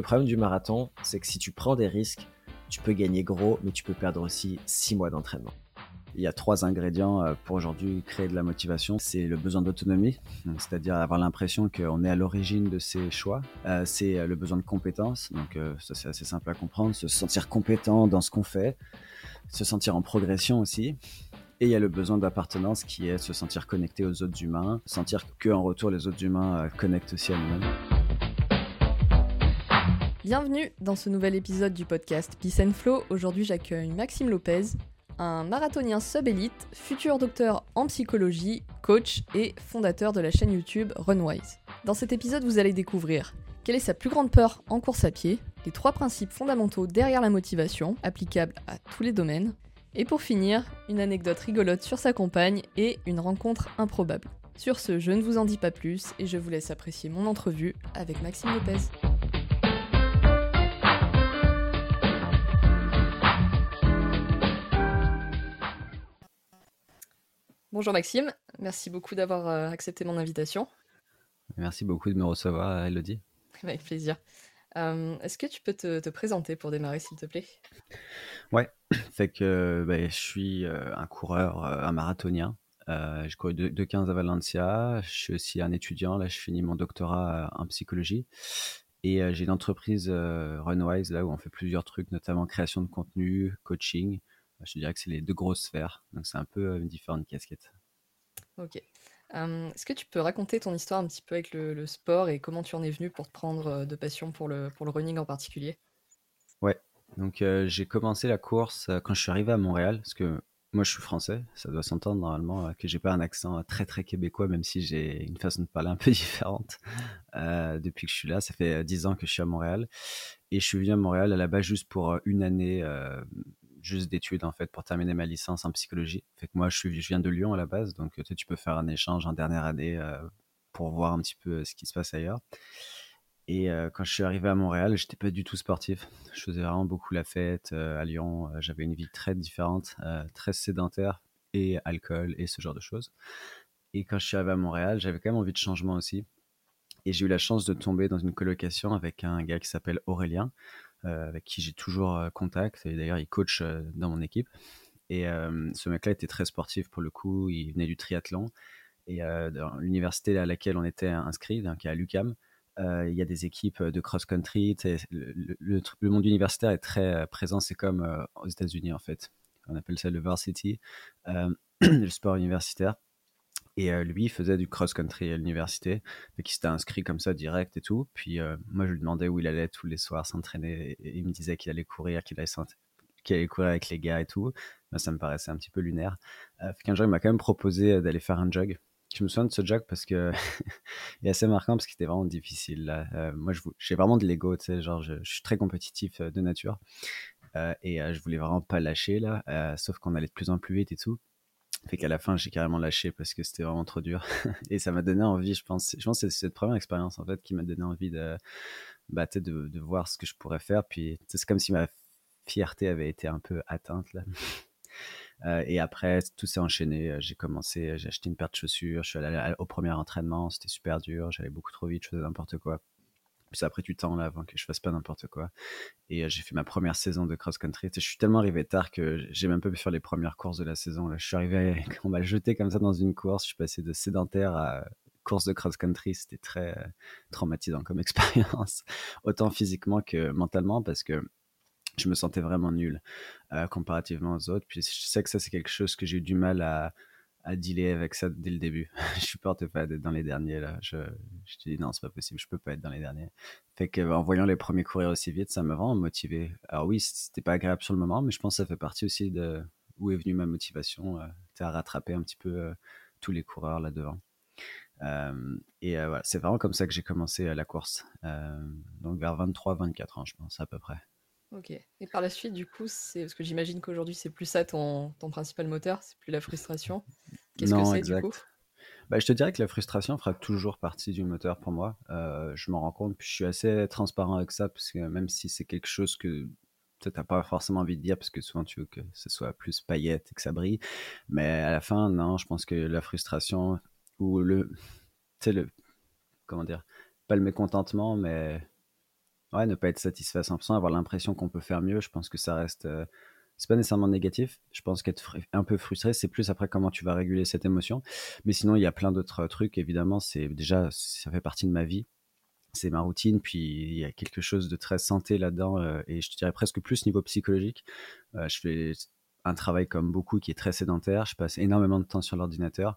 Le problème du marathon, c'est que si tu prends des risques, tu peux gagner gros, mais tu peux perdre aussi six mois d'entraînement. Il y a trois ingrédients euh, pour aujourd'hui créer de la motivation. C'est le besoin d'autonomie, c'est-à-dire avoir l'impression qu'on est à l'origine de ses choix. Euh, c'est euh, le besoin de compétence, donc ça c'est assez simple à comprendre, se sentir compétent dans ce qu'on fait, se sentir en progression aussi. Et il y a le besoin d'appartenance qui est se sentir connecté aux autres humains, sentir qu'en retour les autres humains connectent aussi à nous-mêmes. Bienvenue dans ce nouvel épisode du podcast Peace and Flow. Aujourd'hui j'accueille Maxime Lopez, un marathonien sub-élite, futur docteur en psychologie, coach et fondateur de la chaîne YouTube Runwise. Dans cet épisode, vous allez découvrir quelle est sa plus grande peur en course à pied, les trois principes fondamentaux derrière la motivation, applicables à tous les domaines, et pour finir, une anecdote rigolote sur sa compagne et une rencontre improbable. Sur ce, je ne vous en dis pas plus et je vous laisse apprécier mon entrevue avec Maxime Lopez. Bonjour Maxime, merci beaucoup d'avoir euh, accepté mon invitation. Merci beaucoup de me recevoir, Elodie. Avec plaisir. Euh, est-ce que tu peux te, présenter pour démarrer, s'il te plaît? Ouais, fait que bah, je suis euh, un coureur, un marathonien. j'ai couru de, de, 15 à Valencia. Je suis aussi un étudiant. Là, je finis mon doctorat en psychologie. Et j'ai une entreprise Runwise, là où on fait plusieurs trucs, notamment création de contenu, coaching. Bah, je dirais que c'est les deux grosses sphères. Donc c'est un peu une différente casquette. Ok. Est-ce que tu peux raconter ton histoire un petit peu avec le, sport et comment tu en es venu pour te prendre de passion pour le, pour le running en particulier? Ouais. Donc j'ai commencé la course quand je suis arrivé à Montréal, parce que moi je suis français, ça doit s'entendre normalement que j'ai pas un accent très très québécois, même si j'ai une façon de parler un peu différente depuis que je suis là. Ça fait dix ans que je suis à Montréal et je suis venu à Montréal à la base juste pour une année juste d'études en fait pour terminer ma licence en psychologie. Fait que moi je, suis, je viens de Lyon à la base, donc tu, peux faire un échange en dernière année euh, pour voir un petit peu euh, ce qui se passe ailleurs. Et euh, quand je suis arrivé à Montréal, j'étais pas du tout sportif. Je faisais vraiment beaucoup la fête à Lyon. J'avais une vie très différente, très sédentaire et alcool et ce genre de choses. Et quand je suis arrivé à Montréal, j'avais quand même envie de changement aussi. Et j'ai eu la chance de tomber dans une colocation avec un gars qui s'appelle Aurélien, avec qui j'ai toujours euh, contact. Et d'ailleurs, il coach euh, dans mon équipe. Et ce mec-là était très sportif pour le coup. Il venait du triathlon. Et dans l'université à laquelle on était inscrit, donc à l'UCAM, il y a des équipes de cross-country. Le, le, monde universitaire est très présent. C'est comme aux États-Unis, en fait. On appelle ça le varsity, le sport universitaire. Et lui, il faisait du cross-country à l'université. Donc, il s'était inscrit comme ça direct et tout. Puis moi, je lui demandais où il allait tous les soirs s'entraîner. Il me disait qu'il allait courir, qu'il allait, courir avec les gars et tout. Moi, ça me paraissait un petit peu lunaire. Euh, qu'un jour, il m'a quand même proposé d'aller faire un jog. Je me souviens de ce jog parce que il est assez marquant parce qu'il était vraiment difficile. Là. moi, j'ai vraiment de l'ego, tu sais, genre, je, je, suis très compétitif de nature. et je voulais vraiment pas lâcher là, sauf qu'on allait de plus en plus vite et tout. Fait qu'à la fin, j'ai carrément lâché parce que c'était vraiment trop dur. et ça m'a donné envie, je pense. Je pense que c'est cette première expérience, en fait, qui m'a donné envie de, bah, de, de, voir ce que je pourrais faire. Puis c'est comme si ma fierté avait été un peu atteinte, là. Euh, et après, tout s'est enchaîné. J'ai commencé, j'ai acheté une paire de chaussures. Je suis allé au premier entraînement. C'était super dur. J'allais beaucoup trop vite. Je faisais n'importe quoi. Puis ça a pris du temps là avant que je fasse pas n'importe quoi. Et euh, j'ai fait ma première saison de cross-country. Je suis tellement arrivé tard que j'ai même pas pu faire les premières courses de la saison. Là. Je suis arrivé, on m'a jeté comme ça dans une course. Je suis passé de sédentaire à course de cross-country. C'était très euh, traumatisant comme expérience, autant physiquement que mentalement, parce que je me sentais vraiment nul euh, comparativement aux autres. Puis je sais que ça, c'est quelque chose que j'ai eu du mal à, à dealer avec ça dès le début. je supporte pas d'être dans les derniers là. Je, je te dis non, c'est pas possible, je peux pas être dans les derniers. Fait que en voyant les premiers courir aussi vite, ça m'a vraiment motivé. Alors oui, c'était pas agréable sur le moment, mais je pense que ça fait partie aussi de où est venue ma motivation, euh, à rattraper un petit peu euh, tous les coureurs là devant. Euh, et euh, voilà, c'est vraiment comme ça que j'ai commencé la course. donc vers 23-24 ans, je pense à peu près. Ok. Et par la suite, du coup, c'est parce que j'imagine qu'aujourd'hui, c'est plus ça ton, ton principal moteur, c'est plus la frustration. Qu'est-ce que c'est du coup? Bah, je te dirais que la frustration fera toujours partie du moteur pour moi. Euh, je m'en rends compte, puis je suis assez transparent avec ça, parce que même si c'est quelque chose que tu n'as pas forcément envie de dire, parce que souvent tu veux que ce soit plus paillette et que ça brille, mais à la fin, non, je pense que la frustration, ou le, tu sais, le, comment dire, pas le mécontentement, mais ouais, ne pas être satisfait à 100%, avoir l'impression qu'on peut faire mieux, je pense que ça reste. Euh, c'est pas nécessairement négatif. Je pense qu'être un peu frustré, c'est plus après comment tu vas réguler cette émotion. Mais sinon, il y a plein d'autres trucs. Évidemment, c'est déjà, ça fait partie de ma vie. C'est ma routine. Puis il y a quelque chose de très santé là-dedans. Euh, et je te dirais presque plus niveau psychologique. Euh, je fais un travail comme beaucoup qui est très sédentaire. Je passe énormément de temps sur l'ordinateur.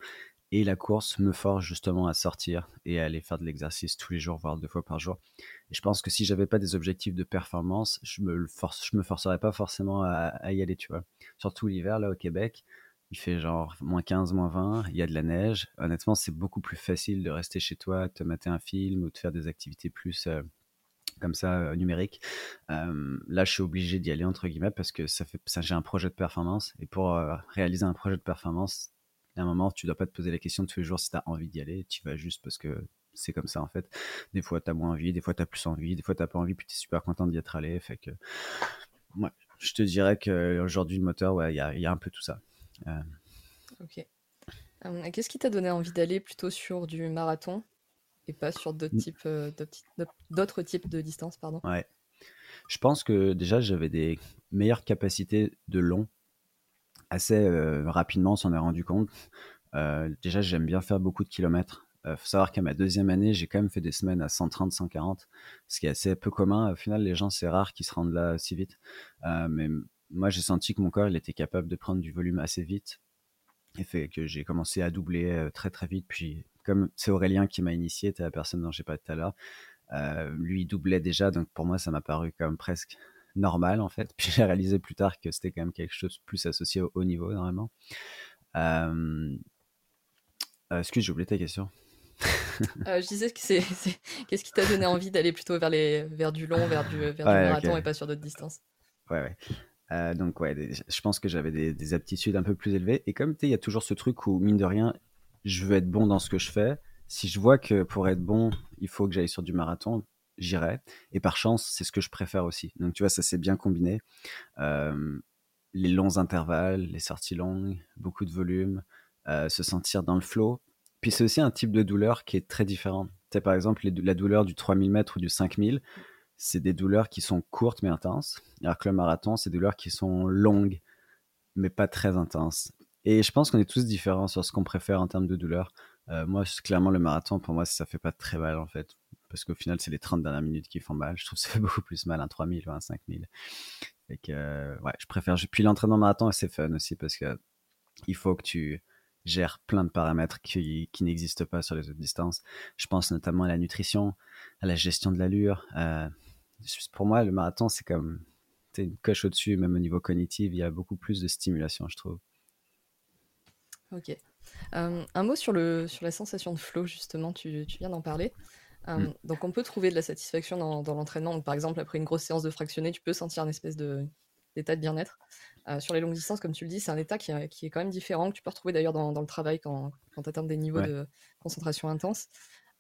Et la course me force justement à sortir et à aller faire de l'exercice tous les jours, voire deux fois par jour. Et je pense que si j'avais pas des objectifs de performance, je me force, je me forcerais pas forcément à, y aller, tu vois. Surtout l'hiver, là, au Québec, il fait genre moins 15, moins 20, il y a de la neige. Honnêtement, c'est beaucoup plus facile de rester chez toi, te mater un film ou de faire des activités plus euh, comme ça euh, numériques. Euh, là, je suis obligé d'y aller entre guillemets parce que ça fait, ça, j'ai un projet de performance et pour réaliser un projet de performance, à un moment, tu dois pas te poser la question tous les jours si tu as envie d'y aller. Tu vas juste parce que c'est comme ça en fait. Des fois, tu as moins envie, des fois, tu as plus envie, des fois, tu pas envie, puis tu es super content d'y être allé. Fait que, ouais, je te dirais qu'aujourd'hui, le moteur, ouais, il y a, y a, un peu tout ça. Euh. Ok. Euh, qu'est-ce qui t'a donné envie d'aller plutôt sur du marathon et pas sur d'autres types, euh, d'autres types de distances pardon? Ouais. Je pense que déjà, j'avais des meilleures capacités de long assez rapidement, on s'en est rendu compte. Déjà, j'aime bien faire beaucoup de kilomètres. Il faut savoir qu'à ma deuxième année, j'ai quand même fait des semaines à 130, 140, ce qui est assez peu commun. Au final, les gens, c'est rare qu'ils se rendent là si vite. mais moi, j'ai senti que mon corps, il était capable de prendre du volume assez vite. Et fait que j'ai commencé à doubler très très vite. Puis, comme c'est Aurélien qui m'a initié, es la personne dont j'ai parlé tout à l'heure, lui il doublait déjà, donc pour moi, ça m'a paru comme presque normal en fait. Puis j'ai réalisé plus tard que c'était quand même quelque chose plus associé au haut niveau normalement. Euh... euh excuse, j'ai oublié ta question. Euh, je disais que c'est, qu'est-ce qui t'a donné envie d'aller plutôt vers, les, vers du long, vers du, vers du marathon et pas sur d'autres distances? Ouais, ouais. Euh, donc ouais, je pense que j'avais des, des, aptitudes un peu plus élevées. Et comme tu sais, il y a toujours ce truc où, mine de rien, je veux être bon dans ce que je fais. Si je vois que pour être bon, il faut que j'aille sur du marathon, j'irai. Et par chance, c'est ce que je préfère aussi. Donc tu vois, ça s'est bien combiné. Les longs intervalles, les sorties longues, beaucoup de volume, se sentir dans le flow. Puis c'est aussi un type de douleur qui est très différent. Tu sais, par exemple, la douleur du 3000 mètres ou du 5000, c'est des douleurs qui sont courtes mais intenses. Alors que le marathon, c'est des douleurs qui sont longues mais pas très intenses. Et je pense qu'on est tous différents sur ce qu'on préfère en termes de douleur. Moi, clairement, le marathon, pour moi, ça fait pas très mal en fait parce qu'au final, c'est les 30 dernières minutes qui font mal. Je trouve que ça fait beaucoup plus mal un 3000 ou un 5000. Et que, ouais, je préfère. Puis l'entraînement marathon, c'est fun aussi parce que il faut que tu gères plein de paramètres qui, n'existent pas sur les autres distances. Je pense notamment à la nutrition, à la gestion de l'allure. Euh, pour moi, le marathon, c'est comme une coche au-dessus, même au niveau cognitif, il y a beaucoup plus de stimulation, je trouve. Ok. Euh, un mot sur, le, sur la sensation de flow, justement, tu, tu viens d'en parler. Mmh. Euh, donc on peut trouver de la satisfaction dans, l'entraînement. Par exemple, après une grosse séance de fractionné, tu peux sentir un espèce d'état de bien-être. Euh, sur les longues distances, comme tu le dis, c'est un état qui, est quand même différent, que tu peux retrouver d'ailleurs dans, le travail quand, tu atteins des niveaux de concentration intense.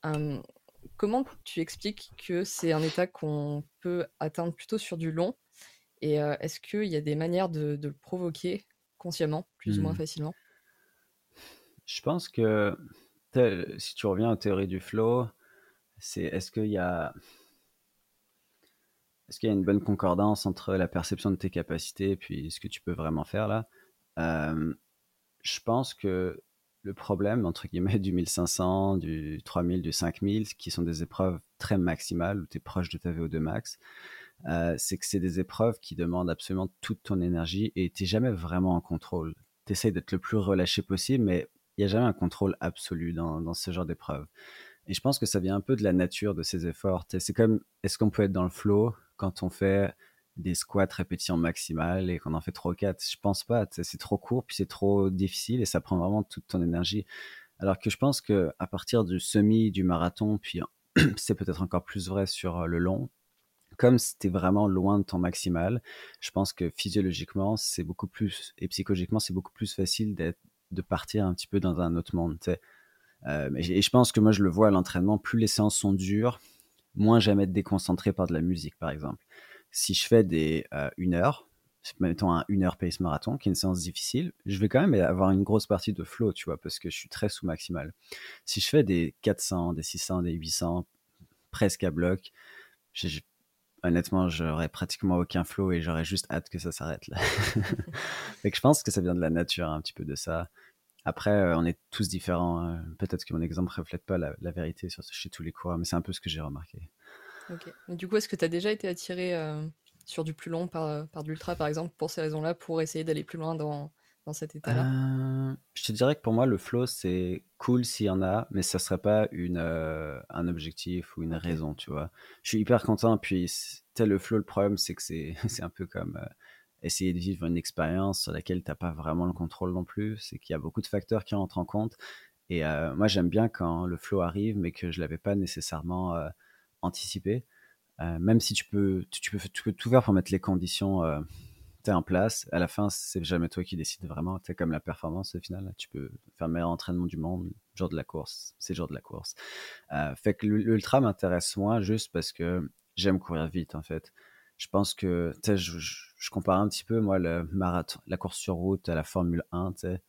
Euh, comment tu expliques que c'est un état qu'on peut atteindre plutôt sur du long? Et est-ce qu'il y a des manières de, le provoquer consciemment, plus ou moins mmh. facilement? Je pense que si tu reviens aux théories du flow, c'est est-ce qu'il y a est-ce qu'il y a une bonne concordance entre la perception de tes capacités et puis ce que tu peux vraiment faire là? Euh, Je pense que le problème, entre guillemets, du 1500, du 3000, du 5000, qui sont des épreuves très maximales où tu es proche de ta VO2 max, euh, c'est que c'est des épreuves qui demandent absolument toute ton énergie et tu jamais vraiment en contrôle. Tu d'être le plus relâché possible, mais il n'y a jamais un contrôle absolu dans, dans ce genre d'épreuve. Et je pense que ça vient un peu de la nature de ces efforts. C'est comme, est-ce qu'on peut être dans le flow quand on fait des squats répétitions maximales et qu'on en fait 3 ou 4 Je pense pas. C'est trop court, puis c'est trop difficile et ça prend vraiment toute ton énergie. Alors que je pense que à partir du semi, du marathon, puis c'est peut-être encore plus vrai sur euh, le long, comme c'était vraiment loin de ton maximal, je pense que physiologiquement, c'est beaucoup plus, et psychologiquement, c'est beaucoup plus facile de partir un petit peu dans un autre monde. Euh, et je pense que moi, je le vois à l'entraînement, plus les séances sont dures, moins j'aime être déconcentré par de la musique, par exemple. Si je fais des euh, une heure, mettons un une heure pace marathon, qui est une séance difficile, je vais quand même avoir une grosse partie de flow, tu vois, parce que je suis très sous maximal. Si je fais des 400, des 600, des 800, presque à bloc, honnêtement, j'aurais pratiquement aucun flow et j'aurais juste hâte que ça s'arrête là. je pense que ça vient de la nature, un petit peu de ça. Après, euh, on est tous différents. Hein. Peut-être que mon exemple ne reflète pas la, vérité sur, chez tous les coureurs, mais c'est un peu ce que j'ai remarqué. Ok. du coup, est-ce que tu as déjà été attiré euh, sur du plus long par, par de l'ultra, par exemple, pour ces raisons-là, pour essayer d'aller plus loin dans, dans cet état-là? Euh, Je te dirais que pour moi, le flow, c'est cool s'il y en a, mais ça serait pas une, euh, un objectif ou une raison, tu vois. Je suis hyper content, puis tel le flow, le problème, c'est que c'est un peu comme euh, essayer de vivre une expérience sur laquelle tu n'as pas vraiment le contrôle non plus. C'est qu'il y a beaucoup de facteurs qui rentrent en compte. Et moi, j'aime bien quand le flow arrive, mais que je l'avais pas nécessairement anticipé. même si tu peux, tu, peux, tout faire pour mettre les conditions en place. À la fin, c'est jamais toi qui décides vraiment. Tu comme la performance au final. Tu peux faire le meilleur entraînement du monde, jour de la course. C'est jour de la course. Fait que l'ultra m'intéresse moins juste parce que j'aime courir vite en fait. Je pense que, tu je, je, compare un petit peu, moi, le marathon, la course sur route à la Formule 1, tu sais.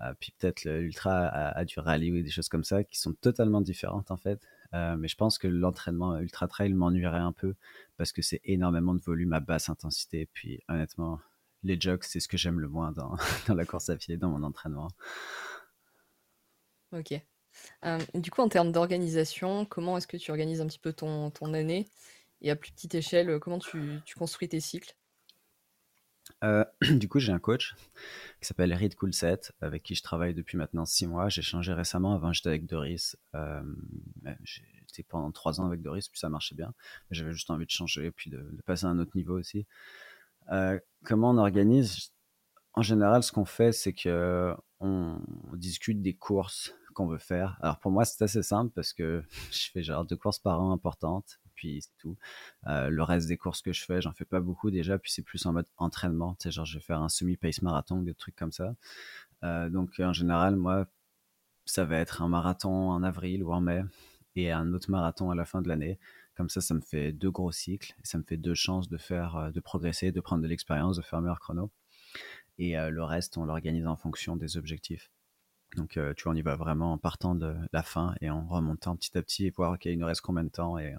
Euh, puis peut-être l'ultra à, du rallye ou des choses comme ça qui sont totalement différentes en fait. Euh, mais je pense que l'entraînement ultra trail m'ennuierait un peu parce que c'est énormément de volume à basse intensité. Puis honnêtement, les jogs, c'est ce que j'aime le moins dans, la course à pied, dans mon entraînement. Ok. Euh, du coup, en termes d'organisation, comment est-ce que tu organises un petit peu ton année? Et à plus petite échelle, comment tu, construis tes cycles? Euh, du coup, j'ai un coach qui s'appelle Reed Coolset, avec qui je travaille depuis maintenant six mois. J'ai changé récemment. Avant, j'étais avec Doris. Euh, j'étais pendant trois ans avec Doris, puis ça marchait bien. J'avais juste envie de changer, puis de, passer à un autre niveau aussi. Euh, comment on organise? En général, ce qu'on fait, c'est que on, discute des courses qu'on veut faire. Alors pour moi, c'est assez simple parce que je fais genre deux courses par an importantes puis tout. Euh, le reste des courses que je fais, j'en fais pas beaucoup déjà, puis c'est plus en mode entraînement. Tu sais, genre, je vais faire un semi-pace marathon, des trucs comme ça. Euh, donc, en général, moi, ça va être un marathon en avril ou en mai et un autre marathon à la fin de l'année. Comme ça, ça me fait deux gros cycles ça me fait deux chances de faire, euh, de progresser, de prendre de l'expérience, de faire un meilleur chrono. Et le reste, on l'organise en fonction des objectifs. Donc, tu vois, on y va vraiment en partant de la fin et en remontant petit à petit et voir, OK, il nous reste combien de temps et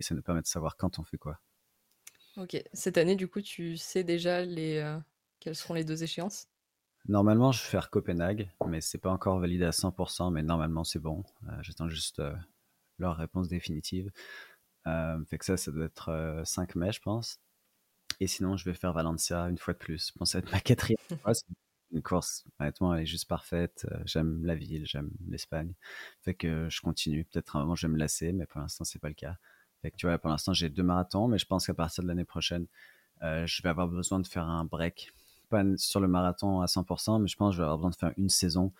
et ça nous permet de savoir quand on fait quoi. Ok, cette année, du coup, tu sais déjà les, euh, quelles seront les deux échéances? Normalement, je vais faire Copenhague, mais c'est pas encore validé à 100%, mais normalement, c'est bon. Euh, j'attends juste euh, leur réponse définitive. fait que ça, ça doit être 5 mai, je pense. Et sinon, je vais faire Valencia une fois de plus. Je pense que ça va être ma quatrième fois. Une course, honnêtement, elle est juste parfaite. J'aime la ville, j'aime l'Espagne. Fait que je continue. Peut-être un moment, je vais me lasser, mais pour l'instant, c'est pas le cas tu vois, pour l'instant, j'ai deux marathons, mais je pense qu'à partir de l'année prochaine, euh, je vais avoir besoin de faire un break. Pas sur le marathon à 100%, mais je pense que je vais avoir besoin de faire une saison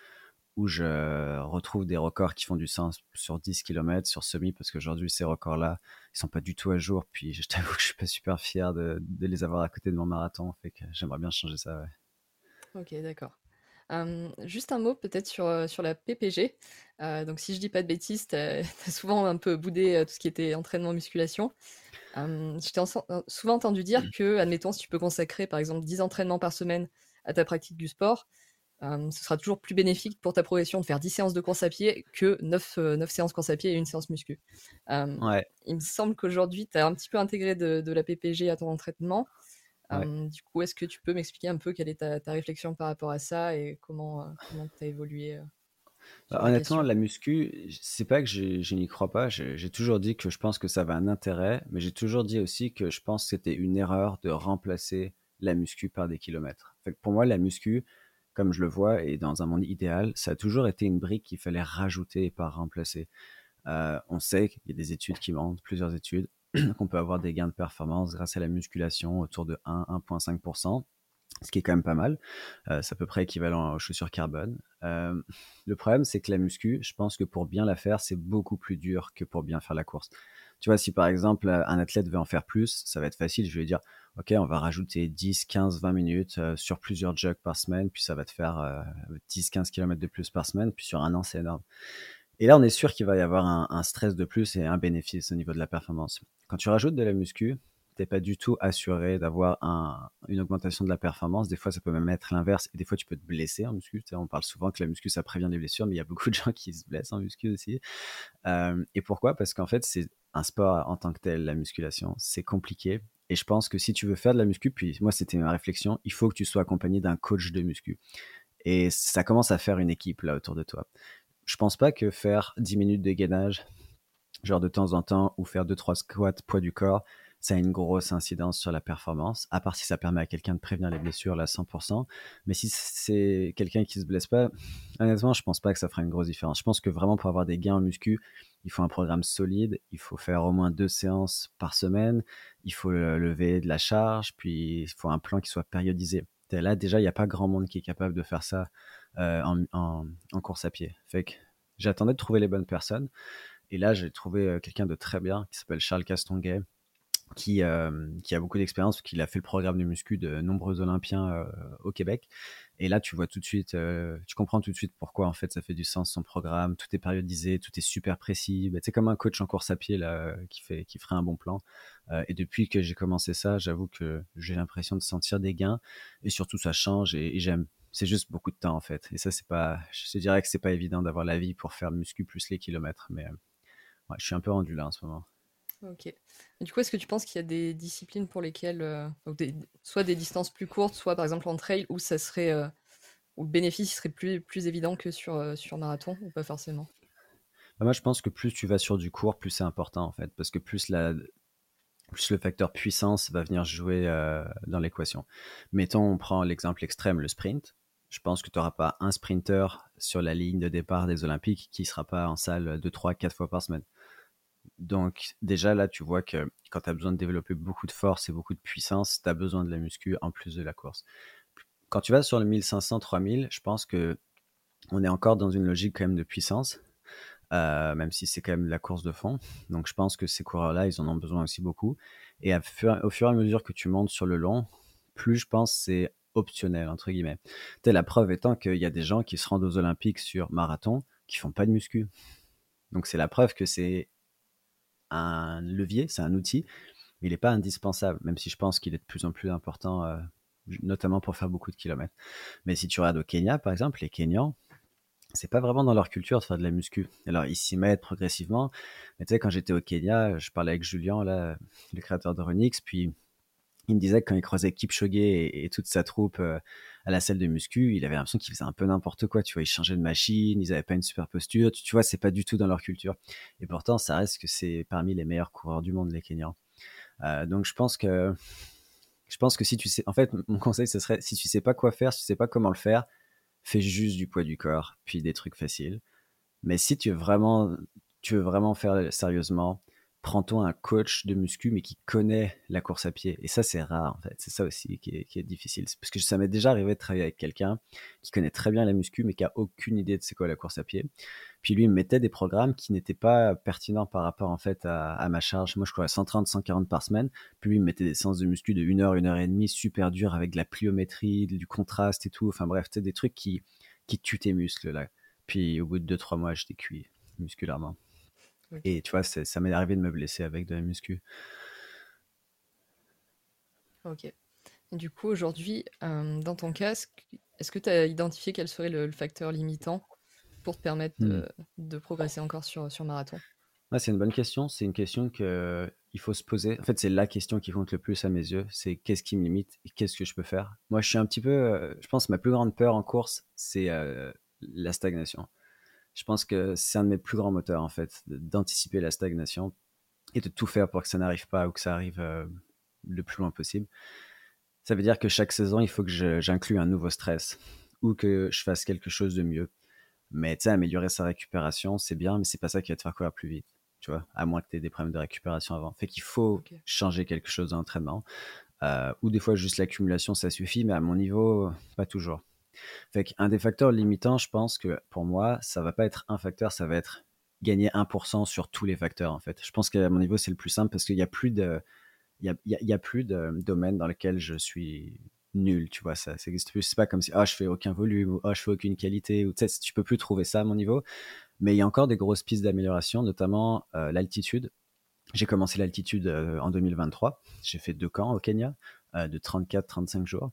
où je retrouve des records qui font du sens sur 10 km, sur semi, parce qu'aujourd'hui, ces records-là, ils sont pas du tout à jour. Puis je t'avoue que je suis pas super fier de, de les avoir à côté de mon marathon. Fait j'aimerais bien changer ça, ouais. Ok, d'accord juste un mot peut-être sur, sur la PPG. donc si je dis pas de bêtises, tu as, souvent un peu boudé tout ce qui était entraînement musculation. je t'ai souvent entendu dire mmh. que, admettons, si tu peux consacrer par exemple 10 entraînements par semaine à ta pratique du sport, ce sera toujours plus bénéfique pour ta progression de faire 10 séances de course à pied que 9, 9 séances course à pied et une séance muscu. ouais. Il me semble qu'aujourd'hui, tu as un petit peu intégré de, de, la PPG à ton entraînement du coup, est-ce que tu peux m'expliquer un peu quelle est ta, réflexion par rapport à ça et comment tu as évolué bah, honnêtement, la muscu, c'est pas que je n'y crois pas. J'ai toujours dit que je pense que ça avait un intérêt, mais j'ai toujours dit aussi que je pense que c'était une erreur de remplacer la muscu par des kilomètres. pour moi, la muscu, comme je le vois, et dans un monde idéal, ça a toujours été une brique qu'il fallait rajouter et pas remplacer. on sait qu'il y a des études qui montrent, plusieurs études, qu'on peut avoir des gains de performance grâce à la musculation autour de 1-1,5%, ce qui est quand même pas mal. Euh, c'est à peu près équivalent aux chaussures carbone. Euh, le problème, c'est que la muscu, je pense que pour bien la faire, c'est beaucoup plus dur que pour bien faire la course. Tu vois, si par exemple un athlète veut en faire plus, ça va être facile. Je vais lui dire, OK, on va rajouter 10, 15, 20 minutes euh, sur plusieurs jogs par semaine, puis ça va te faire 10, 15 km de plus par semaine, puis sur un an, c'est énorme. Et là, on est sûr qu'il va y avoir un, stress de plus et un bénéfice au niveau de la performance. Quand tu rajoutes de la muscu, t'es pas du tout assuré d'avoir un, une augmentation de la performance. Des fois, ça peut même être l'inverse. Et des fois, tu peux te blesser en muscu. on parle souvent que la muscu, ça prévient des blessures, mais il y a beaucoup de gens qui se blessent en muscu aussi. Euh, et pourquoi? Parce qu'en fait, c'est un sport en tant que tel, la musculation. C'est compliqué. Et je pense que si tu veux faire de la muscu, puis moi, c'était ma réflexion, il faut que tu sois accompagné d'un coach de muscu. Et ça commence à faire une équipe là autour de toi. Je pense pas que faire 10 minutes de gainage, genre de temps en temps, ou faire 2-3 squats poids du corps, ça a une grosse incidence sur la performance, à part si ça permet à quelqu'un de prévenir les blessures, là, 100%. Mais si c'est quelqu'un qui se blesse pas, honnêtement, je pense pas que ça fera une grosse différence. Je pense que vraiment pour avoir des gains en muscu, il faut un programme solide, il faut faire au moins deux séances par semaine, il faut lever de la charge, puis il faut un plan qui soit périodisé. Là, déjà, il n'y a pas grand monde qui est capable de faire ça euh, en, en, course à pied. Fait que j'attendais de trouver les bonnes personnes. Et là, j'ai trouvé euh, quelqu'un de très bien qui s'appelle Charles Castonguay, qui, euh, qui a beaucoup d'expérience, qui a fait le programme de muscu de nombreux Olympiens euh, au Québec. Et là, tu vois tout de suite, euh, tu comprends tout de suite pourquoi en fait ça fait du sens son programme. Tout est périodisé, tout est super précis. Bah, c'est comme un coach en course à pied là qui fait, qui ferait un bon plan. et depuis que j'ai commencé ça, j'avoue que j'ai l'impression de sentir des gains et surtout ça change et, j'aime. C'est juste beaucoup de temps en fait. Et ça, c'est pas, je te dirais que c'est pas évident d'avoir la vie pour faire muscu plus les kilomètres, mais je suis un peu rendu là en ce moment. Ok. Et du coup, est-ce que tu penses qu'il y a des disciplines pour lesquelles, euh, soit des distances plus courtes, soit par exemple en trail, où ça serait, euh, où le bénéfice serait plus, plus évident que sur, euh, sur marathon, ou pas forcément? Bah, Moi, je pense que plus tu vas sur du court, plus c'est important en fait, parce que plus la, plus le facteur puissance va venir jouer dans l'équation. Mettons, on prend l'exemple extrême, le sprint. Je pense que tu n'auras pas un sprinter sur la ligne de départ des Olympiques qui ne sera pas en salle 2, 3, 4 fois par semaine. Donc déjà là, tu vois que quand tu as besoin de développer beaucoup de force et beaucoup de puissance, tu as besoin de la muscu en plus de la course. Quand tu vas sur le 1500, 3000, je pense que on est encore dans une logique quand même de puissance, euh, même si c'est quand même la course de fond. Donc je pense que ces coureurs-là, ils en ont besoin aussi beaucoup. Et au fur et à mesure que tu montes sur le long, plus je pense c'est optionnel, entre guillemets. la preuve étant qu'il y a des gens qui se rendent aux Olympiques sur marathon qui font pas de muscu. Donc c'est la preuve que c'est un levier, c'est un outil, mais il n'est pas indispensable, même si je pense qu'il est de plus en plus important, euh, notamment pour faire beaucoup de kilomètres. Mais si tu regardes au Kenya, par exemple, les Kenyans, c'est pas vraiment dans leur culture de faire de la muscu. Alors ils s'y mettent progressivement. Mais tu sais, quand j'étais au Kenya, je parlais avec Julien, le créateur de Renix, puis il me disait que quand il croisait Kipchoge et, et toute sa troupe euh, à la salle de muscu, il avait l'impression qu'ils faisaient un peu n'importe quoi. Tu vois, ils changeaient de machine, ils n'avaient pas une super posture. Tu, vois, c'est pas du tout dans leur culture. Et pourtant, ça reste que c'est parmi les meilleurs coureurs du monde, les Kenyans. Euh, donc, je pense que, je pense que si tu sais, en fait, mon conseil, ce serait, si tu sais pas quoi faire, si tu sais pas comment le faire, fais juste du poids du corps, puis des trucs faciles. Mais si tu veux vraiment, tu veux vraiment faire sérieusement, prends-toi un coach de muscu, mais qui connaît la course à pied. Et ça, c'est rare, en fait. C'est ça aussi qui est, difficile. Parce que ça m'est déjà arrivé de travailler avec quelqu'un qui connaît très bien la muscu, mais qui a aucune idée de c'est quoi la course à pied. Puis lui, il me mettait des programmes qui n'étaient pas pertinents par rapport, en fait, à, ma charge. Moi, je courais 130, 140 par semaine. Puis lui, il me mettait des séances de muscu de 1 heure, 1 heure et demie, super dur, avec de la pliométrie, du contraste et tout. Enfin bref, c'est des trucs qui, qui tuent tes muscles, là. Puis au bout de 2-3 mois, j'étais cuit musculairement. Et tu vois, ça m'est arrivé de me blesser avec de la muscu. Ok. Du coup, aujourd'hui, euh, dans ton casque, est-ce que tu as identifié quel serait le, facteur limitant pour te permettre de, mmh. progresser encore sur, sur marathon? C'est une bonne question. C'est une question qu'il faut se poser. En fait, c'est la question qui compte le plus à mes yeux. C'est qu'est-ce qui me limite et qu'est-ce que je peux faire? Moi, je suis un petit peu. Euh, je pense que ma plus grande peur en course, c'est euh, la stagnation je pense que c'est un de mes plus grands moteurs, en fait, d'anticiper la stagnation et de tout faire pour que ça n'arrive pas ou que ça arrive euh, le plus loin possible. Ça veut dire que chaque saison, il faut que j'inclue un nouveau stress ou que je fasse quelque chose de mieux. Mais tu sais, améliorer sa récupération, c'est bien, mais c'est pas ça qui va te faire courir plus vite. Tu vois, à moins que tu aies des problèmes de récupération avant. Fait qu'il faut changer quelque chose dans l'entraînement. Euh, ou des fois, juste l'accumulation, ça suffit, mais à mon niveau, pas toujours. Fait qu'un des facteurs limitants, je pense que pour moi, ça va pas être un facteur, ça va être gagner 1% sur tous les facteurs en fait. Je pense qu'à mon niveau, c'est le plus simple parce qu'il n'y a plus de il y a, plus de domaines dans lesquels je suis nul, tu vois, ça, ça plus. C'est pas comme si, ah, je fais aucun volume, ou ah, je fais aucune qualité, ou tu sais, tu peux plus trouver ça à mon niveau. Mais il y a encore des grosses pistes d'amélioration, notamment euh, l'altitude. j'ai commencé l'altitude en 2023. J'ai fait deux camps au Kenya de 34-35 jours.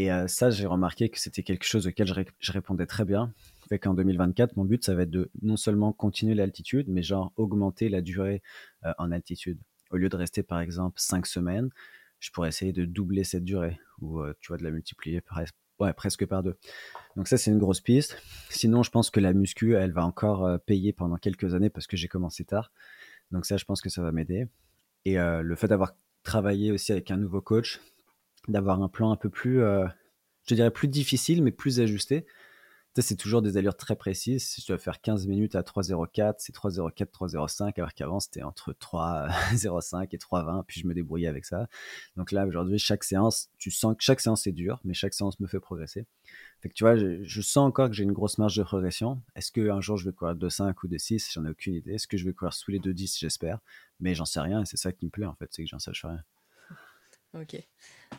Et ça, j'ai remarqué que c'était quelque chose auquel je, répondais très bien. Fait qu'en 2024, mon but, ça va être de non seulement continuer l'altitude, mais genre augmenter la durée en altitude. Au lieu de rester, par exemple, 5 semaines, je pourrais essayer de doubler cette durée, ou tu vois, de la multiplier presque par deux. Donc ça, c'est une grosse piste. Sinon, je pense que la muscu, elle va encore payer pendant quelques années parce que j'ai commencé tard. Donc ça, je pense que ça va m'aider. Et le fait d'avoir travaillé aussi avec un nouveau coach, d'avoir un plan un peu plus, je dirais plus difficile, mais plus ajusté, c'est toujours des allures très précises. Si tu dois faire 15 minutes à 3,04, c'est 3,04, 3,05, alors qu'avant, c'était entre 3,05 et 3,20, puis je me débrouillais avec ça. Donc là, aujourd'hui, chaque séance, tu sens que chaque séance est dure, mais chaque séance me fait progresser. Fait que tu vois, je, sens encore que j'ai une grosse marge de progression. Est-ce qu'un jour, je vais courir 2,5 ou 2,6 J'en ai aucune idée. Est-ce que je vais courir sous les 2,10 J'espère. Mais j'en sais rien, et c'est ça qui me plaît, en fait, c'est que j'en sache rien. Ok.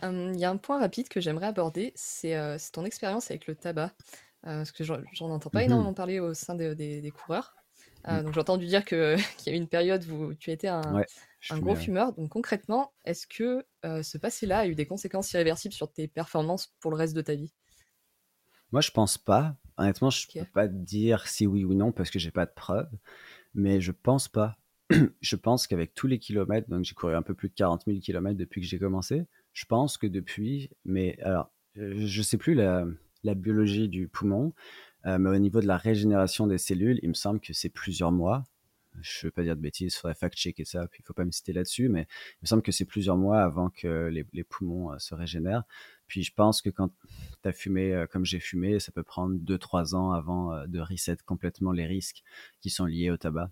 Il y a un point rapide que j'aimerais aborder, c'est euh, ton expérience avec le tabac. Euh, parce que j'en entends pas mmh énormément parler au sein des, coureurs. Euh, mmh. Donc j'ai entendu dire qu'il y a eu une période où tu étais un, gros fumeur. Donc concrètement, est-ce que euh, ce passé-là a eu des conséquences irréversibles sur tes performances pour le reste de ta vie? Moi, je pense pas. Honnêtement, je peux pas dire si oui ou non parce que j'ai pas de preuves. Mais je pense pas. je pense qu'avec tous les kilomètres, donc j'ai couru un peu plus de 40 000 kilomètres depuis que j'ai commencé. Je pense que depuis, mais alors, je sais plus la, biologie du poumon, euh, mais au niveau de la régénération des cellules, il me semble que c'est plusieurs mois. Je ne veux pas dire de bêtises, il faudrait fact-checker ça, puis il ne faut pas me citer là-dessus, mais il me semble que c'est plusieurs mois avant que les, poumons euh, se régénèrent. Puis je pense que quand tu as fumé euh, comme j'ai fumé, ça peut prendre 2-3 ans avant de reset complètement les risques qui sont liés au tabac.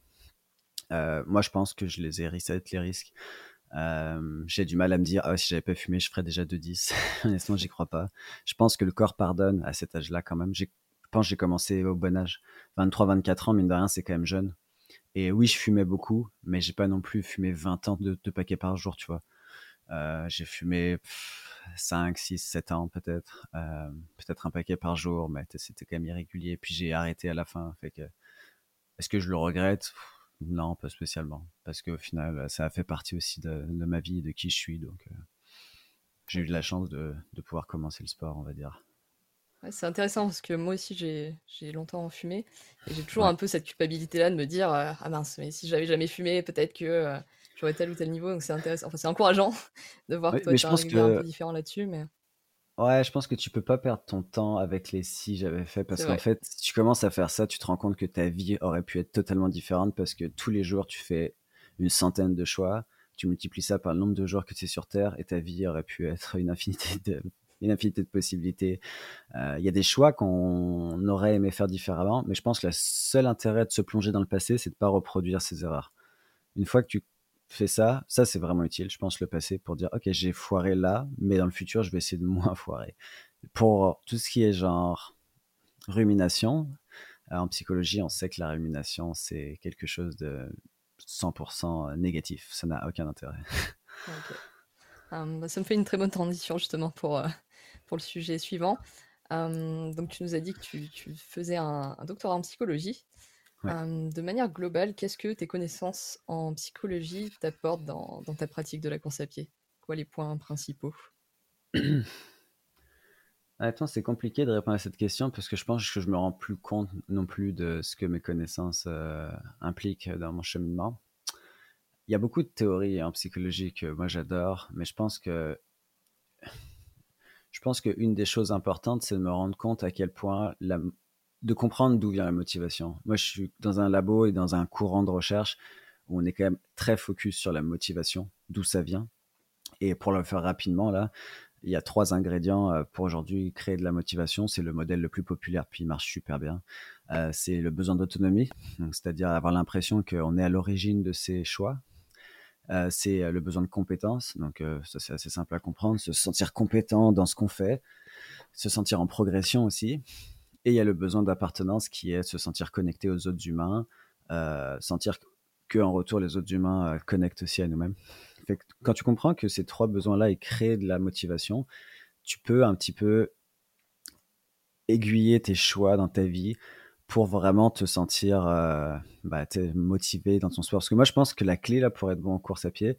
Moi, je pense que je les ai reset, les risques. Euh, j'ai du mal à me dire, ah, si j'avais pas fumé, je ferais déjà 2-10. Honnêtement, j'y crois pas. Je pense que le corps pardonne à cet âge-là quand même. Je pense que j'ai commencé au bon âge. 23-24 ans, mine de rien, c'est quand même jeune. Et oui, je fumais beaucoup, mais j'ai pas non plus fumé 20 ans de, paquets par jour, tu vois. Euh, j'ai fumé 5, 6, 7 ans peut-être. Euh, peut-être un paquet par jour, mais c'était quand même irrégulier. Puis j'ai arrêté à la fin. Fait que, est-ce que je le regrette? Non, pas spécialement. Parce qu'au final, ça a fait partie aussi de, ma vie, de qui je suis. Donc, euh, j'ai eu de la chance de, pouvoir commencer le sport, on va dire. c'est intéressant parce que moi aussi, j'ai longtemps fumé. Et j'ai toujours un peu cette culpabilité-là de me dire euh, Ah mince, mais si j'avais jamais fumé, peut-être que euh, j'aurais tel ou tel niveau. Donc, c'est intéressant. Enfin, c'est encourageant de voir que toi, tu as un que... un peu différent là-dessus. Mais... Ouais, je pense que tu peux pas perdre ton temps avec les si j'avais fait parce qu'en fait, si tu commences à faire ça, tu te rends compte que ta vie aurait pu être totalement différente parce que tous les jours, tu fais une centaine de choix, tu multiplies ça par le nombre de jours que tu es sur Terre et ta vie aurait pu être une infinité de, une infinité de possibilités. Euh, il y a des choix qu'on aurait aimé faire différemment, mais je pense que le seul intérêt de se plonger dans le passé, c'est de pas reproduire ces erreurs. Une fois que tu fais ça, ça c'est vraiment utile, je pense, le passé pour dire, ok, j'ai foiré là, mais dans le futur, je vais essayer de moins foirer. Pour tout ce qui est genre rumination, euh, en psychologie, on sait que la rumination, c'est quelque chose de 100% négatif, ça n'a aucun intérêt. Hum, bah, ça me fait une très bonne transition justement pour, euh, pour le sujet suivant. Hum, donc tu nous as dit que tu, faisais un, un, doctorat en psychologie de manière globale, qu'est-ce que tes connaissances en psychologie t'apportent dans, ta pratique de la course à pied? Quoi les points principaux? Attends, c'est compliqué de répondre à cette question parce que je pense que je me rends plus compte non plus de ce que mes connaissances impliquent dans mon cheminement. Il y a beaucoup de théories en psychologie que moi j'adore, mais je pense que je pense qu'une des choses importantes, c'est de me rendre compte à quel point la, de comprendre d'où vient la motivation. Moi, je suis dans un labo et dans un courant de recherche où on est quand même très focus sur la motivation, d'où ça vient. Et pour le faire rapidement, là, il y a trois ingrédients euh, pour aujourd'hui créer de la motivation. C'est le modèle le plus populaire, puis il marche super bien. Euh, c'est le besoin d'autonomie, c'est-à-dire avoir l'impression qu'on est à l'origine de ses choix. Euh, c'est le besoin de compétence, donc ça c'est assez simple à comprendre, se sentir compétent dans ce qu'on fait, se sentir en progression aussi. Et il y a le besoin d'appartenance qui est se sentir connecté aux autres humains, euh, sentir que en retour les autres humains euh, connectent aussi à nous-mêmes. Quand tu comprends que ces trois besoins-là créent de la motivation, tu peux un petit peu aiguiller tes choix dans ta vie pour vraiment te sentir bah, motivé dans ton sport. Parce que moi, je pense que la clé là pour être bon en course à pied,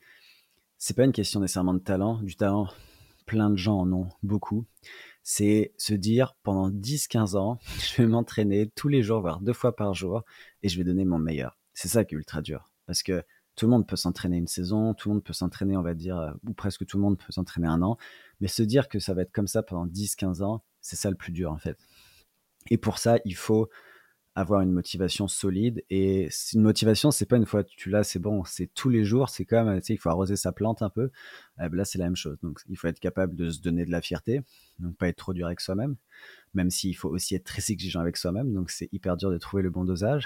c'est pas une question nécessairement de talent. Du talent, plein de gens en ont beaucoup. C'est se dire pendant 10-15 ans, je vais m'entraîner tous les jours, voire deux fois par jour, et je vais donner mon meilleur. C'est ça qui est ultra dur. Parce que tout le monde peut s'entraîner une saison, tout le monde peut s'entraîner, on va dire, ou presque tout le monde peut s'entraîner un an. Mais se dire que ça va être comme ça pendant 10-15 ans, c'est ça le plus dur en fait. Et pour ça, il faut avoir une motivation solide. Et une motivation, c'est pas une fois tu l'as, c'est bon, c'est tous les jours. C'est comme, tu sais, il faut arroser sa plante un peu. Euh, là, c'est la même chose. Donc, il faut être capable de se donner de la fierté, donc pas être trop dur avec soi-même, même s'il faut aussi être très exigeant avec soi-même. Donc, c'est hyper dur de trouver le bon dosage.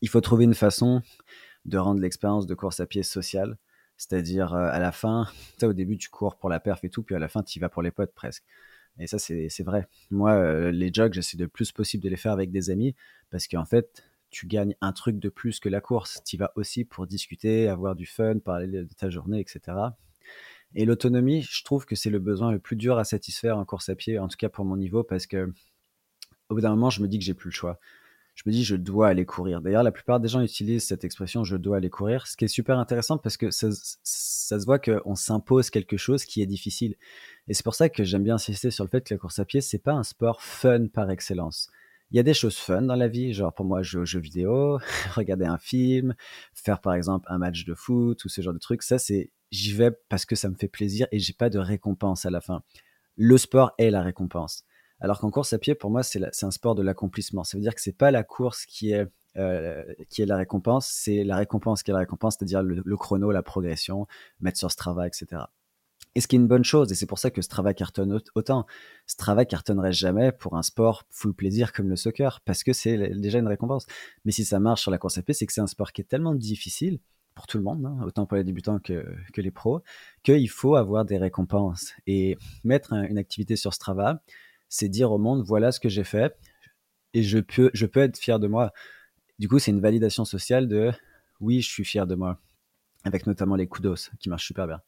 Il faut trouver une façon de rendre l'expérience de course à pied sociale. C'est-à-dire, euh, à la fin, au début, tu cours pour la perf et tout, puis à la fin, tu y vas pour les potes presque. Et ça, c'est vrai. Moi, euh, les jogs, j'essaie le plus possible de les faire avec des amis parce qu'en fait, tu gagnes un truc de plus que la course. Tu vas aussi pour discuter, avoir du fun, parler de ta journée, etc. Et l'autonomie, je trouve que c'est le besoin le plus dur à satisfaire en course à pied, en tout cas pour mon niveau, parce que au bout d'un moment, je me dis que j'ai plus le choix je me dis je dois aller courir. D'ailleurs, la plupart des gens utilisent cette expression je dois aller courir, ce qui est super intéressant parce que ça, se voit qu'on s'impose quelque chose qui est difficile. Et c'est pour ça que j'aime bien insister sur le fait que la course à pied, c'est pas un sport fun par excellence. Il y a des choses fun dans la vie, genre pour moi jouer aux jeux vidéo, regarder un film, faire par exemple un match de foot ou ce genre de trucs. Ça, c'est j'y vais parce que ça me fait plaisir et j'ai pas de récompense à la fin. Le sport est la récompense. Alors qu'en course à pied, pour moi, c'est un sport de l'accomplissement. Ça veut dire que c'est pas la course qui est euh, qui est la récompense, c'est la récompense qui est la récompense, c'est-à-dire le, chrono, la progression, mettre sur Strava, etc. Et ce qui est une bonne chose, et c'est pour ça que Strava cartonne autant. Strava cartonnerait jamais pour un sport full plaisir comme le soccer, parce que c'est déjà une récompense. Mais si ça marche sur la course à pied, c'est que c'est un sport qui est tellement difficile pour tout le monde, hein, autant pour les débutants que, que les pros, qu'il faut avoir des récompenses. Et mettre une activité sur Strava, c'est dire au monde voilà ce que j'ai fait et je peux, je peux être fier de moi. Du coup, c'est une validation sociale de oui, je suis fier de moi, avec notamment les kudos qui marchent super bien.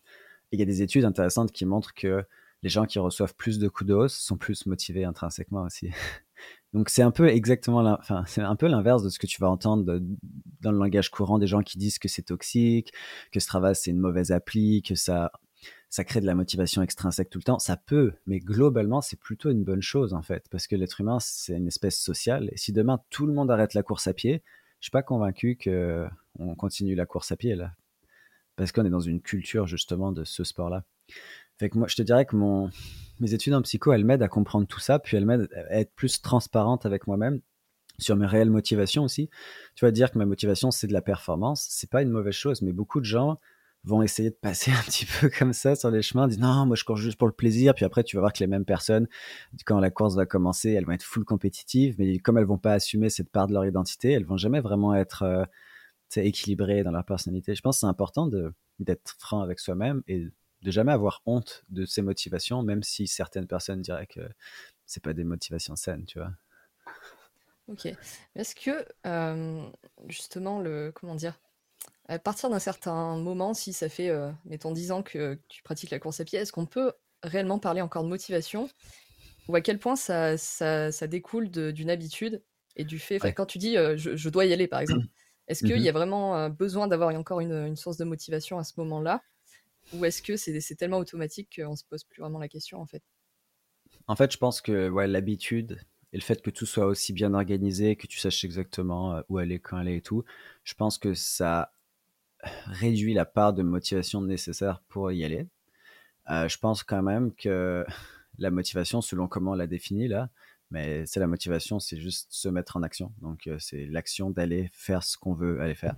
Il y a des études intéressantes qui montrent que les gens qui reçoivent plus de kudos sont plus motivés intrinsèquement aussi. Donc c'est un peu exactement, enfin c'est un peu l'inverse de ce que tu vas entendre dans le langage courant des gens qui disent que c'est toxique, que Strava c'est une mauvaise appli, que ça ça crée de la motivation extrinsèque tout le temps. Ça peut, mais globalement, c'est plutôt une bonne chose en fait, parce que l'être humain, c'est une espèce sociale. Et si demain tout le monde arrête la course à pied, je suis pas convaincu que on continue la course à pied là, parce qu'on est dans une culture justement de ce sport-là. Fait que moi, je te dirais que mon, mes études en psycho, elles m'aident à comprendre tout ça, puis elles m'aident à être plus transparente avec moi-même sur mes réelles motivations aussi. Tu vas dire que ma motivation, c'est de la performance. C'est pas une mauvaise chose, mais beaucoup de gens vont essayer de passer un petit peu comme ça sur les chemins, disent non, moi je cours juste pour le plaisir, puis après tu vas voir que les mêmes personnes, quand la course va commencer, elles vont être full compétitives, mais comme elles vont pas assumer cette part de leur identité, elles vont jamais vraiment être euh, équilibrées dans leur personnalité. Je pense que c'est important d'être franc avec soi-même et de jamais avoir honte de ses motivations, même si certaines personnes diraient que c'est pas des motivations saines, tu vois. Ok. Est-ce que euh, justement le comment dire à partir d'un certain moment, si ça fait, euh, mettons, 10 ans que, tu pratiques la course à pied, est-ce qu'on peut réellement parler encore de motivation Ou à quel point ça, ça, découle d'une habitude et du fait, quand tu dis euh, je, dois y aller, par exemple, est-ce qu'il y a vraiment euh, besoin d'avoir encore une, source de motivation à ce moment-là Ou est-ce que c'est tellement automatique qu'on se pose plus vraiment la question, en fait? En fait, je pense que ouais, l'habitude et le fait que tout soit aussi bien organisé, que tu saches exactement où aller, quand aller et tout, je pense que ça réduit la part de motivation nécessaire pour y aller. Euh, je pense quand même que la motivation, selon comment on l'a définit là, mais c'est la motivation, c'est juste se mettre en action. Donc euh, c'est l'action d'aller faire ce qu'on veut aller faire.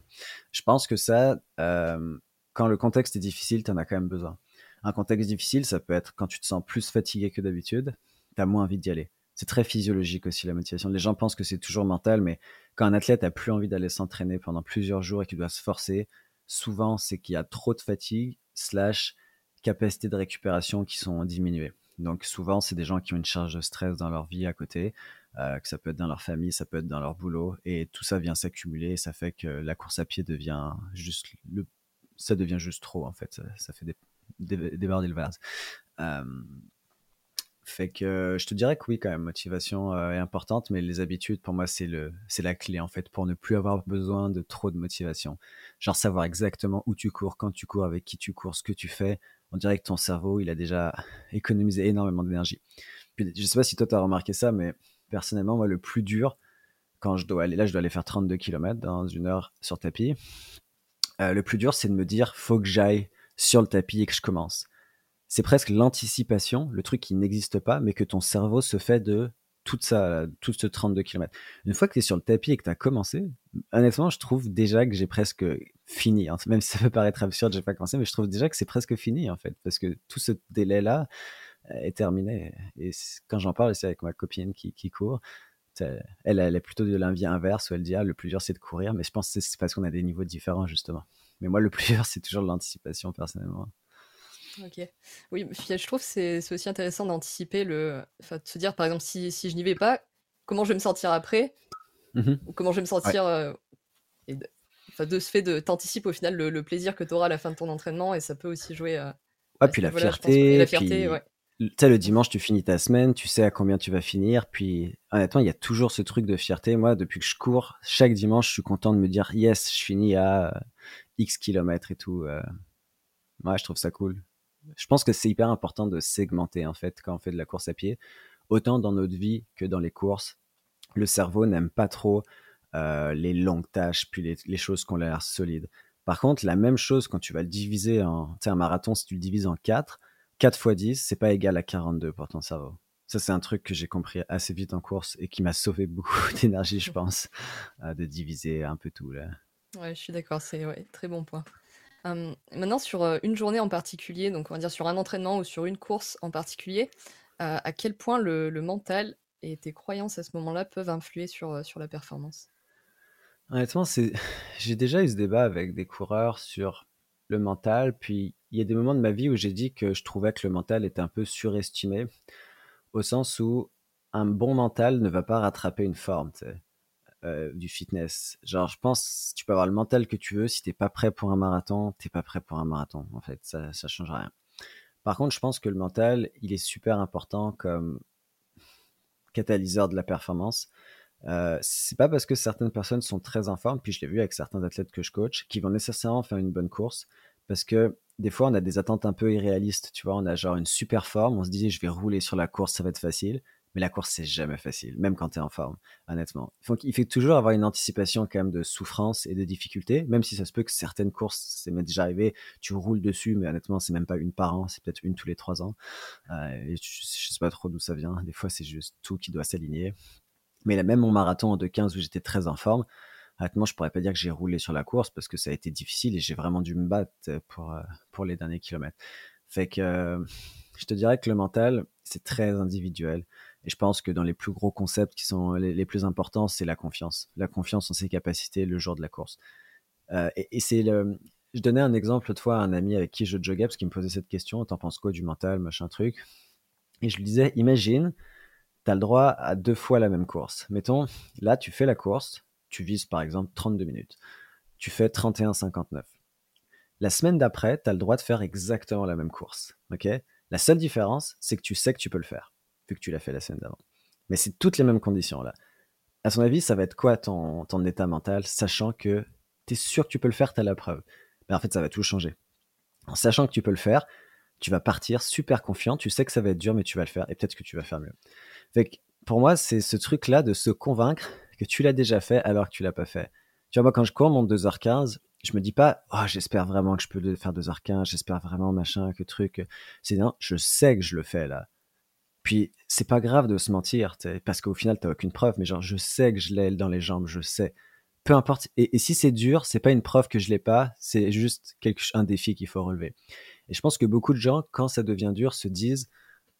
Je pense que ça, euh, quand le contexte est difficile, tu en as quand même besoin. Un contexte difficile, ça peut être quand tu te sens plus fatigué que d'habitude, tu as moins envie d'y aller. C'est très physiologique aussi la motivation. Les gens pensent que c'est toujours mental, mais quand un athlète a plus envie d'aller s'entraîner pendant plusieurs jours et qu'il doit se forcer, souvent, c'est qu'il y a trop de fatigue, slash capacité de récupération qui sont diminuées. Donc souvent, c'est des gens qui ont une charge de stress dans leur vie à côté, euh, que ça peut être dans leur famille, ça peut être dans leur boulot, et tout ça vient s'accumuler, et ça fait que la course à pied devient juste le, ça devient juste trop en fait, ça, fait déborder le vase. Euh, Fait que je te dirais que oui, quand même, motivation est importante, mais les habitudes, pour moi, c'est le, c'est la clé en fait, pour ne plus avoir besoin de trop de motivation. Genre savoir exactement où tu cours, quand tu cours, avec qui tu cours, ce que tu fais. On dirait que ton cerveau, il a déjà économisé énormément d'énergie. Puis, je sais pas si toi tu as remarqué ça, mais personnellement, moi, le plus dur, quand je dois aller là, je dois aller faire 32 km dans une heure sur tapis. le plus dur, c'est de me dire, faut que j'aille sur le tapis et que je commence c'est presque l'anticipation, le truc qui n'existe pas, mais que ton cerveau se fait de toute ça, tout ce 32 km. Une fois que tu es sur le tapis et que tu as commencé, honnêtement, je trouve déjà que j'ai presque fini. Même si ça peut paraître absurde, j'ai pas commencé, mais je trouve déjà que c'est presque fini, en fait, parce que tout ce délai-là euh, est terminé. Et quand j'en parle, c'est avec ma copine qui, court. Elle, est plutôt de l'envie inverse où elle dit ah, le plus dur c'est de courir, mais je pense que c'est parce qu'on a des niveaux différents justement. Mais moi, le plus dur c'est toujours l'anticipation personnellement. Ok. Oui, je trouve que c'est aussi intéressant d'anticiper le. Enfin, de se dire, par exemple, si, si je n'y vais pas, comment je vais me sentir après Ou comment je vais me sentir. Euh, et de... Enfin, de ce fait, de t'anticipes au final le, plaisir que tu auras à la fin de ton entraînement et ça peut aussi jouer. Euh, ouais, puis la fierté. la fierté, ouais. Tu sais, le dimanche, tu finis ta semaine, tu sais à combien tu vas finir. Puis, honnêtement, il y a toujours ce truc de fierté. Moi, depuis que je cours, chaque dimanche, je suis content de me dire, yes, je finis à X kilomètres et tout. Euh. Ouais, je trouve ça cool je pense que c'est hyper important de segmenter en fait quand on fait de la course à pied. Autant dans notre vie que dans les courses, le cerveau n'aime pas trop euh, les longues tâches, puis les, choses qui ont l'air solides. Par contre, la même chose quand tu vas le diviser en, un marathon, si tu le divises en 4, 4 fois 10, c'est pas égal à 42 pour ton cerveau. Ça, c'est un truc que j'ai compris assez vite en course et qui m'a sauvé beaucoup d'énergie, je pense, euh, de diviser un peu tout. Là. Ouais, je suis d'accord, c'est ouais, très bon point maintenant sur, une journée en particulier, donc on va dire sur un entraînement ou sur une course en particulier, à quel point le mental et tes croyances à ce moment-là peuvent influer sur, sur la performance? Honnêtement, j'ai déjà eu ce débat avec des coureurs sur le mental, puis il y a des moments de ma vie où j'ai dit que je trouvais que le mental était un peu surestimé, au sens où un bon mental ne va pas rattraper une forme, euh, du fitness. Genre, je pense, tu peux avoir le mental que tu veux, si t'es pas prêt pour un marathon, t'es pas prêt pour un marathon, en fait, ça, ça change rien. Par contre, je pense que le mental, il est super important comme catalyseur de la performance. Euh, c'est pas parce que certaines personnes sont très en forme, puis je l'ai vu avec certains athlètes que je coach, qui vont nécessairement faire une bonne course, parce que des fois on a des attentes un peu irréalistes, tu vois, on a genre une super forme, on se dit je vais rouler sur la course, ça va être facile, mais la course, c'est jamais facile, même quand tu es en forme, honnêtement. Il faut, toujours avoir une anticipation quand même de souffrance et de difficulté, même si ça se peut que certaines courses, c'est déjà arrivé, tu roules dessus, mais honnêtement, c'est même pas une par an, c'est peut-être une tous les trois ans. Euh, et je, sais pas trop d'où ça vient. Des fois, c'est juste tout qui doit s'aligner. Mais même mon marathon en 2.15 où j'étais très en forme, honnêtement, je pourrais pas dire que j'ai roulé sur la course parce que ça a été difficile et j'ai vraiment dû me battre pour, euh, pour les derniers kilomètres. Fait que euh, je te dirais que le mental, c'est très individuel. Et je pense que dans les plus gros concepts qui sont les, plus importants, c'est la confiance. La confiance en ses capacités le jour de la course. Euh, et, c'est. Je donnais un exemple autrefois à un ami avec qui je joguais parce qu'il me posait cette question T'en penses quoi du mental, machin truc? Et je lui disais Imagine, tu as le droit à deux fois la même course. Mettons, là, tu fais la course, tu vises par exemple 32 minutes. Tu fais 31,59. La semaine d'après, tu as le droit de faire exactement la même course. ok? La seule différence, c'est que tu sais que tu peux le faire vu que tu l'as fait la semaine d'avant. Mais c'est toutes les mêmes conditions là. À son avis, ça va être quoi ton, ton état mental, sachant que tu es sûr que tu peux le faire, tu as la preuve. Mais en fait, ça va tout changer. En sachant que tu peux le faire, tu vas partir super confiant, tu sais que ça va être dur, mais tu vas le faire, et peut-être que tu vas faire mieux. Fait pour moi, c'est ce truc-là de se convaincre que tu l'as déjà fait alors que tu l'as pas fait. Tu vois, moi, quand je cours mon 2h15, je me dis pas, oh, j'espère vraiment que je peux faire 2h15, j'espère vraiment machin, que truc. C'est non, je sais que je le fais là. Puis c'est pas grave de se mentir, parce qu'au final t'as aucune preuve, mais genre je sais que je l'ai dans les jambes, je sais. Peu importe. Et, si c'est dur, c'est pas une preuve que je l'ai pas, c'est juste quelque, un défi qu'il faut relever. Et je pense que beaucoup de gens, quand ça devient dur, se disent,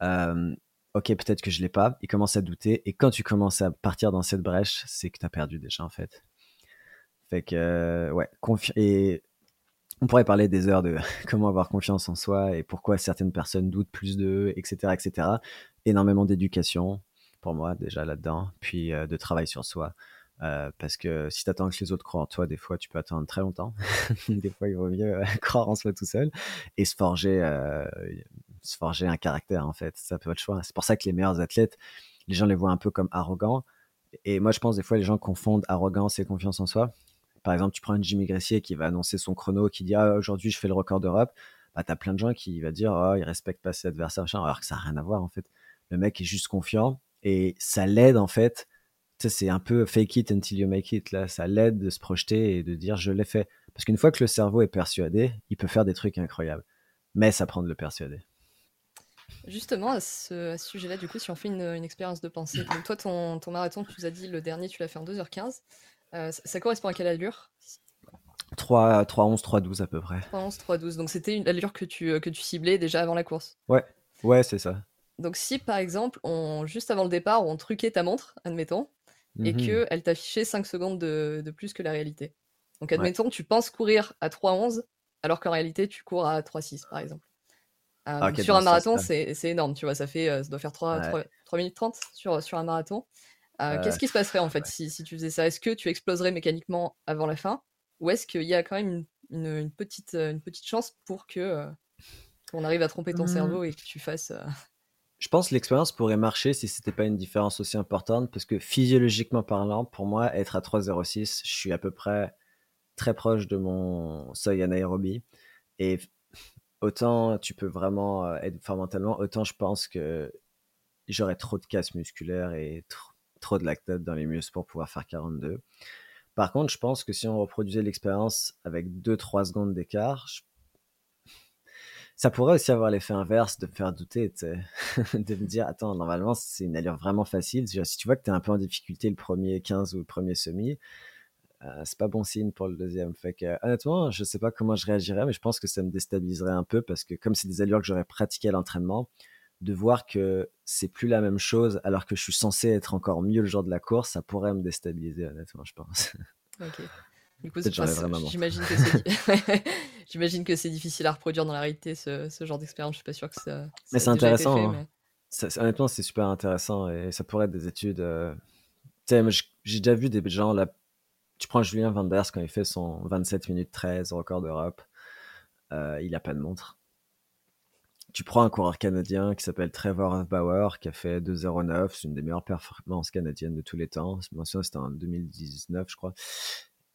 ok peut-être que je l'ai pas, ils commencent à douter. Et quand tu commences à partir dans cette brèche, c'est que t'as perdu déjà en fait. Fait que ouais, et on pourrait parler des heures de comment avoir confiance en soi et pourquoi certaines personnes doutent plus d'eux, etc., etc énormément d'éducation pour moi déjà là-dedans, puis euh, de travail sur soi. Euh, parce que si tu attends que les autres croient en toi, des fois tu peux attendre très longtemps. des fois il vaut mieux euh, croire en soi tout seul et se forger se forger un caractère, en fait. Ça peut être le choix. C'est pour ça que les meilleurs athlètes, les gens les voient un peu comme arrogants. Et moi, je pense des fois, les gens confondent arrogance et confiance en soi. Par exemple, tu prends un Jimmy Gressier qui va annoncer son chrono, qui dit ah, aujourd'hui, je fais le record d'Europe. Bah, tu plein de gens qui vont dire oh, il respecte pas ses adversaires, alors que ça n'a rien à voir, en fait. Le mec est juste confiant et ça l'aide, en fait. C'est un peu fake it until you make it. Là. Ça l'aide de se projeter et de dire je l'ai fait. Parce qu'une fois que le cerveau est persuadé, il peut faire des trucs incroyables. Mais ça prend de le persuader. Justement, à ce, sujet-là, du coup, si on fait une, expérience de pensée, toi, ton, ton, marathon, tu nous as dit le dernier, tu l'as fait en 2h15. Euh, ça, correspond à quelle allure? 3, 3, 11, 3, 12 à peu près. 3, 11, 3, 12. Donc c'était une allure que tu, que tu ciblais déjà avant la course? Ouais, ouais, c'est ça. Donc si par exemple, on, juste avant le départ, on truquait ta montre, admettons, et mhm. qu'elle t'affichait 5 secondes de, de, plus que la réalité. Donc admettons, tu penses courir à 3, 11, alors qu'en réalité, tu cours à 3, 6 par exemple. Euh, ah, sur un marathon, c'est énorme, tu vois, ça, fait, euh, ça doit faire 3, 3, minutes 30 sur, sur un marathon. Euh, qu'est-ce qui se passerait en fait si, si, tu faisais ça? Est-ce que tu exploserais mécaniquement avant la fin? Ou est-ce qu'il y a quand même une, une, petite, une petite chance pour que qu'on arrive à tromper ton mmh. cerveau et que tu fasses. Je pense que l'expérience pourrait marcher si c'était pas une différence aussi importante parce que physiologiquement parlant, pour moi, être à 3,06, je suis à peu près très proche de mon seuil anaérobie. Et autant tu peux vraiment euh, être fort mentalement, autant je pense que j'aurais trop de casse musculaire et trop, de lactate dans les muscles pour pouvoir faire 42. Par contre, je pense que si on reproduisait l'expérience avec 2-3 secondes d'écart, ça pourrait aussi avoir l'effet inverse de me faire douter, de me dire, attends, normalement, c'est une allure vraiment facile. Si tu vois que tu es un peu en difficulté le premier 15 ou le premier semi, euh, c'est pas bon signe pour le deuxième. Fait que, honnêtement, je sais pas comment je réagirais, mais je pense que ça me déstabiliserait un peu parce que comme c'est des allures que j'aurais pratiquées à l'entraînement, de voir que c'est plus la même chose alors que je suis censé être encore mieux le jour de la course, ça pourrait me déstabiliser, honnêtement, je pense. Ok. Du coup, j'imagine que c'est j'imagine que c'est difficile à reproduire dans la réalité ce, ce genre d'expérience. Je suis pas sûr que ça. mais c'est intéressant. Hein. honnêtement, c'est super intéressant et ça pourrait être des études. Euh... J'ai déjà vu des gens là tu prends Julien Van Der quand il fait son 27 minutes 13 record d'Europe, euh, il a pas de montre. Tu prends un coureur canadien qui s'appelle Trevor Bauer, qui a fait 2,09, c'est une des meilleures performances canadiennes de tous les temps. C'était en 2019, je crois.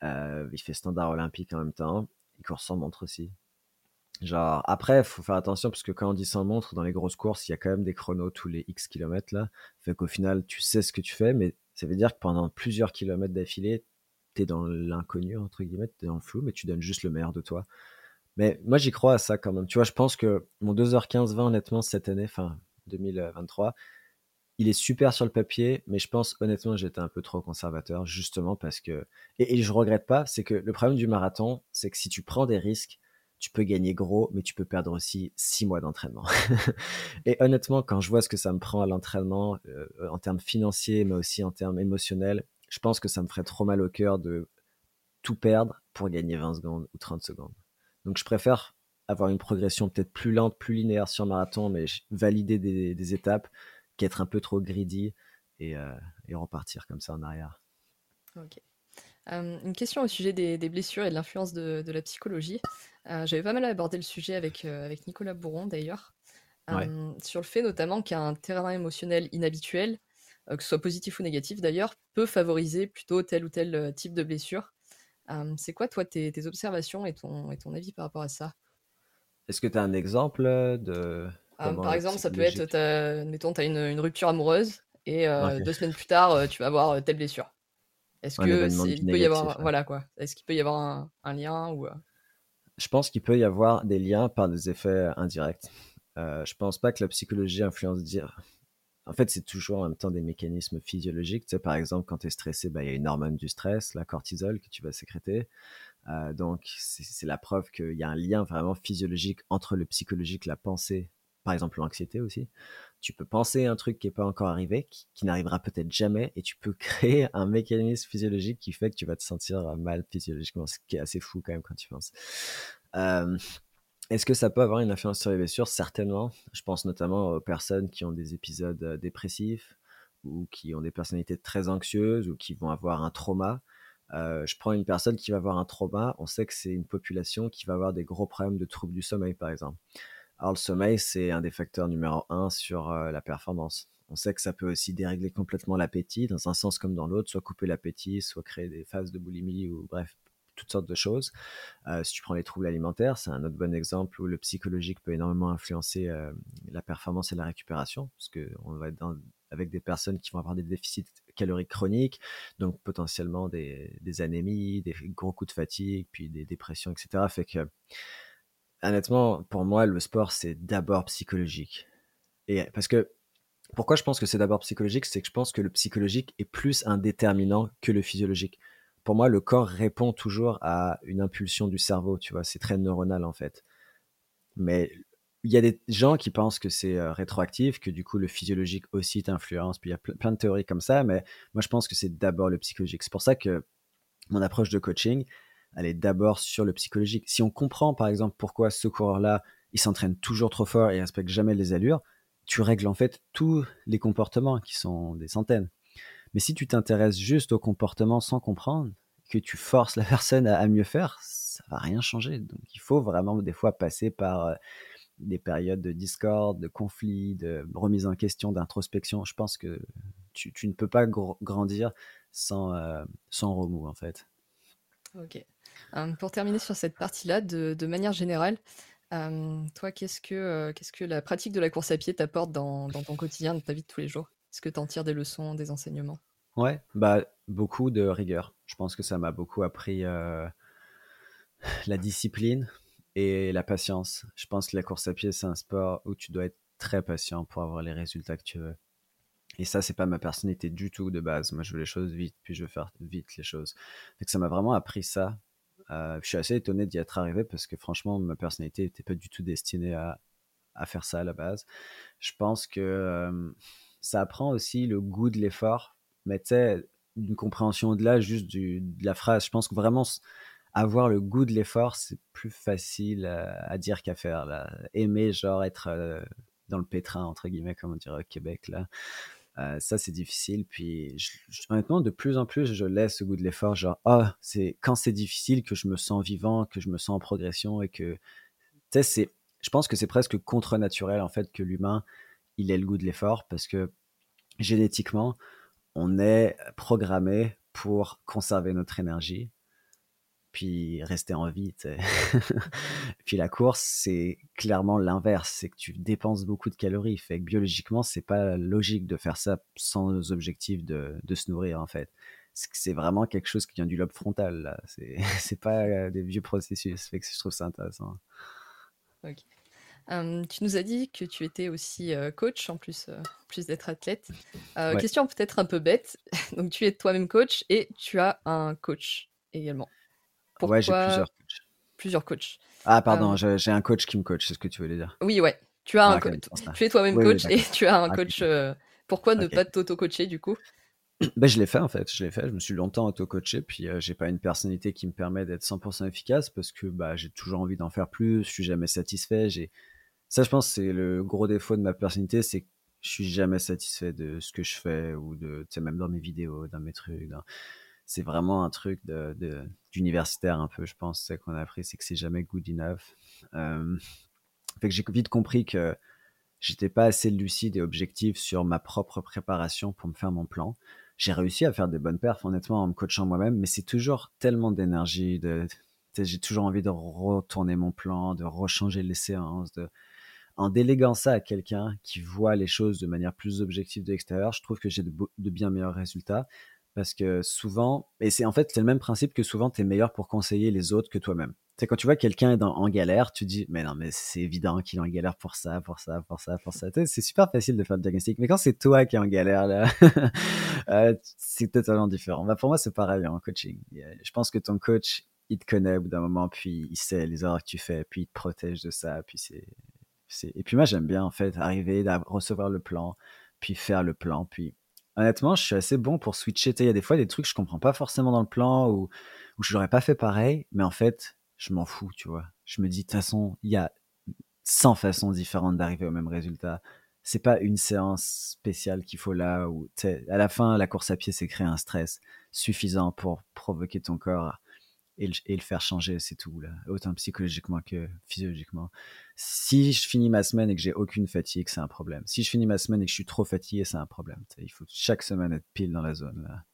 Euh, il fait standard olympique en même temps. Il court sans montre aussi. Genre, après, faut faire attention parce que quand on dit sans montre, dans les grosses courses, il y a quand même des chronos tous les X kilomètres là. Fait qu'au final, tu sais ce que tu fais, mais ça veut dire que pendant plusieurs kilomètres d'affilée, dans l'inconnu, entre guillemets, t'es dans le flou, mais tu donnes juste le meilleur de toi. Mais moi, j'y crois à ça quand même. Tu vois, je pense que mon 2h15-20, honnêtement, cette année, fin 2023, il est super sur le papier, mais je pense honnêtement j'étais un peu trop conservateur, justement parce que. Et, je regrette pas, c'est que le problème du marathon, c'est que si tu prends des risques, tu peux gagner gros, mais tu peux perdre aussi six mois d'entraînement. et honnêtement, quand je vois ce que ça me prend à l'entraînement, euh, en termes financiers, mais aussi en termes émotionnels, je pense que ça me ferait trop mal au cœur de tout perdre pour gagner 20 secondes ou 30 secondes. Donc je préfère avoir une progression peut-être plus lente, plus linéaire sur marathon, mais valider des, étapes qu'être un peu trop greedy euh, et, repartir comme ça en arrière. Ok. Euh, une question au sujet des, blessures et de l'influence de, la psychologie. Euh, j'avais pas mal abordé le sujet avec, avec Nicolas Bourron d'ailleurs, sur le fait notamment qu'un terrain émotionnel inhabituel euh, que ce soit positif ou négatif d'ailleurs, peut favoriser plutôt tel ou tel euh, type de blessure. Euh, c'est quoi, toi, tes, observations et ton, et ton avis par rapport à ça? Est-ce que tu as un exemple de. par exemple, ça peut être, mettons, tu as une, rupture amoureuse et deux semaines plus tard, tu vas avoir telle blessure. Est-ce qu'il peut y avoir, voilà quoi Est-ce qu'il peut y avoir un, lien ou Je pense qu'il peut y avoir des liens par des effets indirects. Euh, je pense pas que la psychologie influence dire en fait, c'est toujours en même temps des mécanismes physiologiques. Par exemple, quand tu es stressé, bah, il y a une hormone du stress, la cortisol, que tu vas sécréter. Euh, donc, c'est la preuve qu'il y a un lien vraiment physiologique entre le psychologique, la pensée, par exemple l'anxiété aussi. Tu peux penser un truc qui n'est pas encore arrivé, qui, n'arrivera peut-être jamais, et tu peux créer un mécanisme physiologique qui fait que tu vas te sentir mal physiologiquement, ce qui est assez fou quand même quand tu penses. Euh, est-ce que ça peut avoir une influence sur les blessures? Certainement. Je pense notamment aux personnes qui ont des épisodes euh, dépressifs ou qui ont des personnalités très anxieuses ou qui vont avoir un trauma. Euh, je prends une personne qui va avoir un trauma, on sait que c'est une population qui va avoir des gros problèmes de troubles du sommeil, par exemple. Alors, le sommeil, c'est un des facteurs numéro un sur la performance. On sait que ça peut aussi dérégler complètement l'appétit, dans un sens comme dans l'autre, soit couper l'appétit, soit créer des phases de boulimie, ou bref, toutes sortes de choses. si tu prends les troubles alimentaires, c'est un autre bon exemple où le psychologique peut énormément influencer la performance et la récupération, parce qu'on va être dans, avec des personnes qui vont avoir des déficits caloriques chroniques, donc potentiellement des, des, anémies, des gros coups de fatigue, puis des dépressions, etc. Fait que, honnêtement, pour moi, le sport, c'est d'abord psychologique. Et parce que, pourquoi je pense que c'est d'abord psychologique C'est que je pense que le psychologique est plus un déterminant que le physiologique. Pour moi, le corps répond toujours à une impulsion du cerveau, tu vois, c'est très neuronal en fait. Mais il y a des gens qui pensent que c'est euh, rétroactif, que du coup le physiologique aussi t'influence, puis il y a plein de théories comme ça, mais moi je pense que c'est d'abord le psychologique. C'est pour ça que mon approche de coaching, elle est d'abord sur le psychologique. Si on comprend par exemple pourquoi ce coureur-là, il s'entraîne toujours trop fort et respecte jamais les allures, tu règles en fait tous les comportements qui sont des centaines. Mais si tu t'intéresses juste au comportement sans comprendre, que tu forces la personne à, mieux faire, ça va rien changer. Donc il faut vraiment des fois passer par euh, des périodes de discorde, de conflit, de remise en question, d'introspection. Je pense que tu, ne peux pas grandir sans, euh, sans remous, en fait. Ok. Hum, pour terminer sur cette partie-là, de, manière générale, toi, qu'est-ce que, euh, qu'est-ce que la pratique de la course à pied t'apporte dans, ton quotidien, dans ta vie de tous les jours? Est-ce que tu en tires des leçons, des enseignements? Ouais, bah, beaucoup de rigueur. Je pense que ça m'a beaucoup appris euh, la discipline, et la patience. Je pense que la course à pied, c'est un sport où tu dois être très patient pour avoir les résultats que tu veux. Et ça, c'est pas ma personnalité du tout de base. Moi, je veux les choses vite, puis je veux faire vite les choses. Donc, ça m'a vraiment appris ça. Euh, je suis assez étonné d'y être arrivé parce que franchement, ma personnalité n'était pas du tout destinée à, à, faire ça à la base. Je pense que euh, ça apprend aussi le goût de l'effort, mais tu sais, une compréhension au-delà juste du, de la phrase. Je pense que vraiment, avoir le goût de l'effort, c'est plus facile à, dire qu'à faire. Aimer, genre, être euh, dans le pétrin, entre guillemets, comme on dirait au Québec, là. Euh, ça, c'est difficile. Puis, honnêtement, de plus en plus, je laisse ce goût de l'effort. Genre, ah, c'est quand c'est difficile que je me sens vivant, que je me sens en progression et que, tu sais, je pense que c'est presque contre-naturel, en fait, que l'humain, il ait le goût de l'effort parce que génétiquement, on est programmé pour conserver notre énergie puis rester en vie. puis la course, c'est clairement l'inverse, c'est que tu dépenses beaucoup de calories. Fait que biologiquement, c'est pas logique de faire ça sans objectif de, de se nourrir en fait. C'est vraiment quelque chose qui vient du lobe frontal. C'est pas euh, des vieux processus. Fait que je trouve ça intéressant. Tu nous as dit que tu étais aussi euh, coach en plus, euh, plus d'être athlète. Question peut-être un peu bête. Donc tu es toi-même coach et tu as un coach également. Ouais, j'ai plusieurs coachs. Plusieurs coachs. Ah, pardon, j'ai un coach qui me coach, c'est ce que tu voulais dire. Oui, ouais. Tu as un coach. Tu es toi-même coach et tu as un coach. Pourquoi ne pas t'auto-coacher du coup? Ben, je l'ai fait en fait, je l'ai fait, je me suis longtemps auto-coaché, puis euh, j'ai pas une personnalité qui me permet d'être 100% efficace parce que bah, j'ai toujours envie d'en faire plus, je suis jamais satisfait. J'ai... Ça, je pense, c'est le gros défaut de ma personnalité, c'est que je suis jamais satisfait de ce que je fais ou de, tu sais, même dans mes vidéos, dans mes trucs. C'est vraiment un truc d'universitaire un peu, je pense, c'est qu'on a appris, c'est que c'est jamais good enough. Fait que j'ai vite compris que j'étais pas assez lucide et objectif sur ma propre préparation pour me faire mon plan. J'ai réussi à faire des bonnes perfs, honnêtement, en me coachant moi-même, mais c'est toujours tellement d'énergie, de, j'ai toujours envie de retourner mon plan, de rechanger les séances, de, en déléguant ça à quelqu'un qui voit les choses de manière plus objective de l'extérieur, je trouve que j'ai de, bien meilleurs résultats. Parce que souvent, et c'est en fait le même principe que souvent tu es meilleur pour conseiller les autres que toi-même. C'est quand tu vois quelqu'un est en galère, tu dis mais non mais c'est évident qu'il est en galère pour ça, pour ça, pour ça, pour ça. C'est super facile de faire le diagnostic, mais quand c'est toi qui es en galère là, euh, c'est totalement différent. Bah, pour moi c'est pareil en coaching. Je pense que ton coach il te connaît au bout d'un moment, puis il sait les erreurs que tu fais, puis il te protège de ça, puis c'est et puis moi j'aime bien en fait arriver à recevoir le plan, puis faire le plan, puis honnêtement, je suis assez bon pour switcher. Il y a des fois des trucs que je comprends pas forcément dans le plan ou, ou je l'aurais pas fait pareil, mais en fait, je m'en fous, tu vois. Je me dis, de toute façon, il y a 100 façons différentes d'arriver au même résultat. C'est pas une séance spéciale qu'il faut là où, à la fin, la course à pied, c'est créer un stress suffisant pour provoquer ton corps et le, faire changer, c'est tout, là. autant psychologiquement que physiologiquement. Si je finis ma semaine et que j'ai aucune fatigue, c'est un problème. Si je finis ma semaine et que je suis trop fatigué, c'est un problème. il faut chaque semaine être pile dans la zone. Là.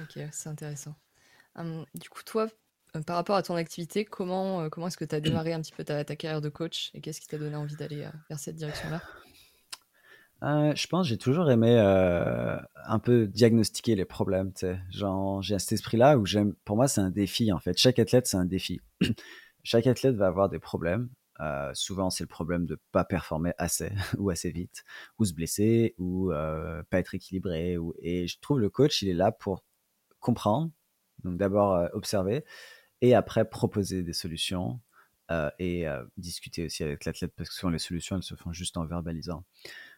Ok, c'est intéressant. Hum, du coup, toi, euh, par rapport à ton activité, comment, euh, comment est-ce que tu as démarré un petit peu ta, ta carrière de coach et qu'est-ce qui t'a donné envie d'aller euh, vers cette direction-là? Je pense j'ai toujours aimé un peu diagnostiquer les problèmes. Genre, j'ai cet esprit-là où j'aime. Pour moi, c'est un défi en fait. Chaque athlète, c'est un défi. Chaque athlète va avoir des problèmes. Souvent, c'est le problème de pas performer assez ou assez vite, ou se blesser, ou pas être équilibré. Et je trouve le coach, il est là pour comprendre. Donc d'abord observer et après proposer des solutions et discuter aussi avec l'athlète parce que souvent les solutions elles se font juste en verbalisant.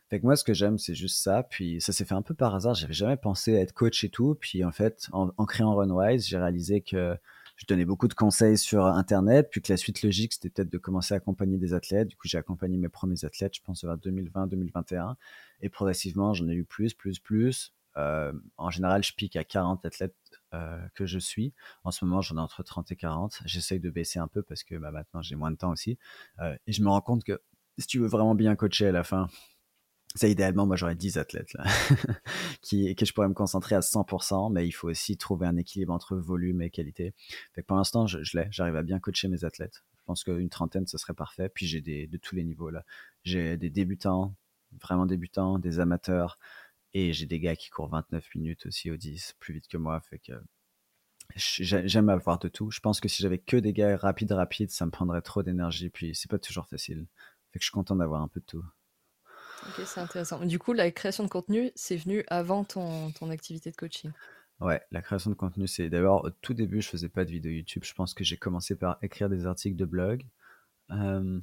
Fait que moi, ce que j'aime, c'est juste ça. Puis ça s'est fait un peu par hasard. J'avais jamais pensé à être coach et tout. Puis en fait, en, créant Runwise, j'ai réalisé que je donnais beaucoup de conseils sur Internet. Puis que la suite logique, c'était peut-être de commencer à accompagner des athlètes. Du coup, j'ai accompagné mes premiers athlètes, je pense, vers 2020-2021. Et progressivement, j'en ai eu plus, plus, plus. Euh, en général, je pique à 40 athlètes euh, que je suis. En ce moment, j'en ai entre 30 et 40. J'essaye de baisser un peu parce que bah, maintenant, j'ai moins de temps aussi. Euh, et je me rends compte que si tu veux vraiment bien coacher à la fin, ça, idéalement, moi, j'aurais 10 athlètes là, qui, que je pourrais me concentrer à 100%, mais il faut aussi trouver un équilibre entre volume et qualité. Fait que pour l'instant, je, l'ai. J'arrive à bien coacher mes athlètes. Je pense qu'une trentaine, ce serait parfait. Puis j'ai des, de tous les niveaux là. J'ai des débutants, vraiment débutants, des amateurs, et j'ai des gars qui courent 29 minutes aussi au 10, plus vite que moi. Fait que j'aime avoir de tout. Je pense que si j'avais que des gars rapides, rapides, ça me prendrait trop d'énergie. Puis c'est pas toujours facile. Fait que je suis content d'avoir un peu de tout. Ok, c'est intéressant. Du coup, la création de contenu, c'est venu avant ton, ton activité de coaching. Ouais, la création de contenu, c'est d'abord au tout début, je faisais pas de vidéo YouTube. Je pense que j'ai commencé par écrire des articles de blog euh,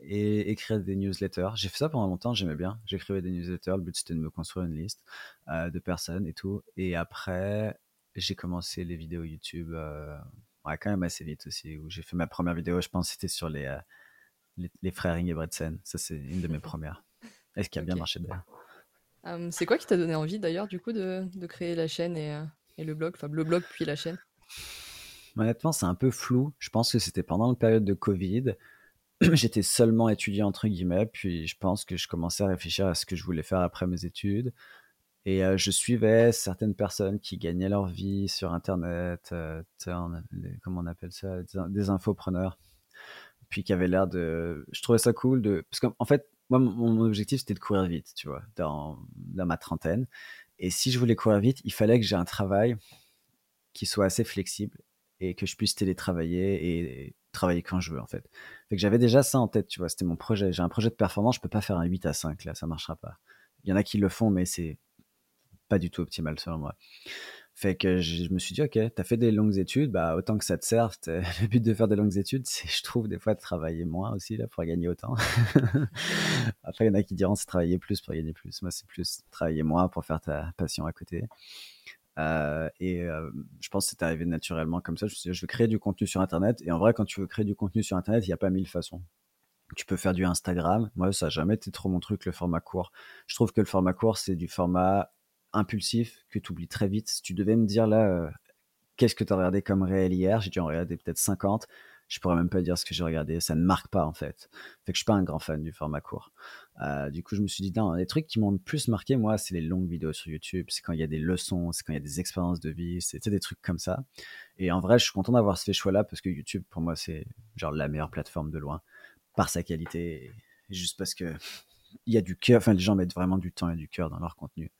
et écrire des newsletters. J'ai fait ça pendant longtemps, j'aimais bien. J'écrivais des newsletters. Le but c'était de me construire une liste euh, de personnes et tout. Et après, j'ai commencé les vidéos YouTube. Euh, ouais, quand même assez vite aussi. Où j'ai fait ma première vidéo, je pense, c'était sur les, les, les, frères Ingebretsen. Ça, c'est une de mes premières. Est-ce qui a bien marché d'ailleurs. Euh, c'est quoi qui t'a donné envie d'ailleurs du coup de, de créer la chaîne et, euh, et, le blog, enfin le blog puis la chaîne? Honnêtement, c'est un peu flou. Je pense que c'était pendant la période de Covid. J'étais seulement étudiant entre guillemets, puis je pense que je commençais à réfléchir à ce que je voulais faire après mes études. Et euh, je suivais certaines personnes qui gagnaient leur vie sur Internet, comment on appelle ça, des infopreneurs, puis qui avaient l'air de... Je trouvais ça cool de... Parce qu'en fait, moi, mon objectif, c'était de courir vite, tu vois, dans, ma trentaine. Et si je voulais courir vite, il fallait que j'ai un travail qui soit assez flexible et que je puisse télétravailler et travailler quand je veux, en fait. Fait que j'avais déjà ça en tête, tu vois, c'était mon projet. J'ai un projet de performance, je peux pas faire un 8 à 5, là, ça marchera pas. Il y en a qui le font, mais c'est pas du tout optimal selon moi. Fait que je, me suis dit, ok, t'as fait des longues études, bah autant que ça te serve. Le but de faire des longues études, c'est, je trouve, des fois de travailler moins aussi là pour gagner autant. Après, il y en a qui diront c'est travailler plus pour gagner plus. Moi, c'est plus travailler moins pour faire ta passion à côté. Euh, et euh, je pense que c'est arrivé naturellement comme ça. Je me suis dit, je veux créer du contenu sur Internet. Et en vrai, quand tu veux créer du contenu sur Internet, il n'y a pas mille façons. Tu peux faire du Instagram. Moi, ça n'a jamais été trop mon truc, le format court. Je trouve que le format court, c'est du format impulsif que tu oublies très vite. Si tu devais me dire là, euh, qu'est-ce que tu as regardé comme réel hier? J'ai dû en regarder peut-être 50. Je pourrais même pas dire ce que j'ai regardé. Ça ne marque pas en fait. Fait que je suis pas un grand fan du format court. Euh, du coup, je me suis dit, non, les trucs qui m'ont le plus marqué, moi, c'est les longues vidéos sur YouTube. C'est quand il y a des leçons, c'est quand il y a des expériences de vie, c'est des trucs comme ça. Et en vrai, je suis content d'avoir fait choix-là parce que YouTube, pour moi, c'est genre la meilleure plateforme de loin par sa qualité juste parce que il y a du cœur. Enfin, les gens mettent vraiment du temps et du cœur dans leur contenu.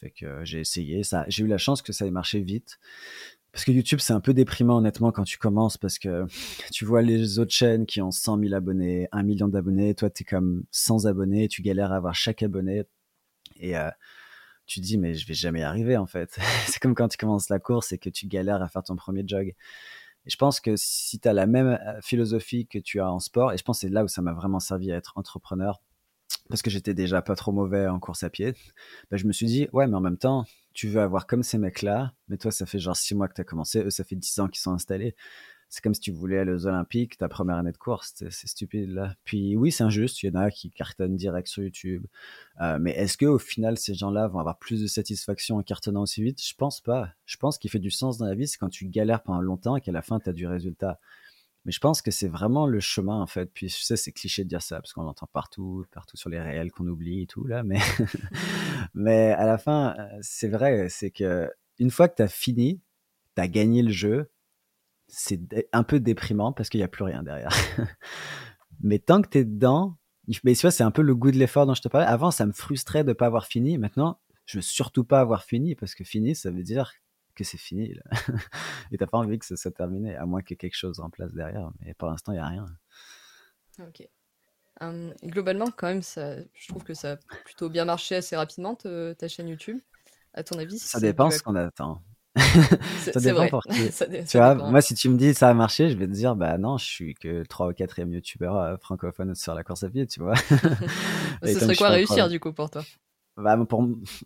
Fait que euh, j'ai essayé. Ça, j'ai eu la chance que ça ait marché vite. Parce que YouTube, c'est un peu déprimant, honnêtement, quand tu commences, parce que tu vois les autres chaînes qui ont 100 000 abonnés, 1 million d'abonnés, toi, tu es comme 100 abonnés, tu galères à avoir chaque abonné, et euh, tu dis, mais je vais jamais y arriver, en fait. c'est comme quand tu commences la course et que tu galères à faire ton premier jog. Et je pense que si tu as la même euh, philosophie que tu as en sport, et je pense que c'est là où ça m'a vraiment servi à être entrepreneur, parce que j'étais déjà pas trop mauvais en course à pied, bah, je me suis dit, ouais, mais en même temps, tu veux avoir comme ces mecs-là, mais toi, ça fait genre six mois que tu as commencé, eux, ça fait dix ans qu'ils sont installés. c'est comme si tu voulais aller aux Olympiques, ta première année de course, c'est stupide là. Puis oui, c'est injuste, il y en a qui cartonnent direct sur YouTube. Euh, mais est-ce que au final, ces gens-là vont avoir plus de satisfaction en cartonnant aussi vite? Je pense pas. Je pense qu'il fait du sens dans la vie, c'est quand tu galères pendant longtemps et qu'à la fin, tu as du résultat. Mais je pense que c'est vraiment le chemin en fait. Puis je sais, c'est cliché de dire ça parce qu'on l'entend partout, partout sur les réels qu'on oublie et tout là. Mais, mais à la fin, c'est vrai, c'est que une fois que tu as fini, tu as gagné le jeu, c'est un peu déprimant parce qu'il n'y a plus rien derrière. mais tant que tu es dedans, mais tu vois, c'est un peu le goût de l'effort dont je te parlais. Avant, ça me frustrait de ne pas avoir fini. Maintenant, je veux surtout pas avoir fini parce que fini, ça veut dire que c'est fini. Là. Et t'as pas envie que ça soit terminé, à moins que quelque chose en place derrière. Mais pour l'instant, il n'y a rien. Ok. Hum, globalement, quand même, ça, je trouve que ça a plutôt bien marché assez rapidement, ta chaîne YouTube. À ton avis Ça dépend ce qu'on attend. ça dépend pour qui. tu vois, moi, si tu me dis ça a marché, je vais te dire, bah non, je suis que 3 ou 4e youtubeur euh, francophone sur la course à pied, tu vois. Ce serait quoi réussir du coup pour toi? Bah.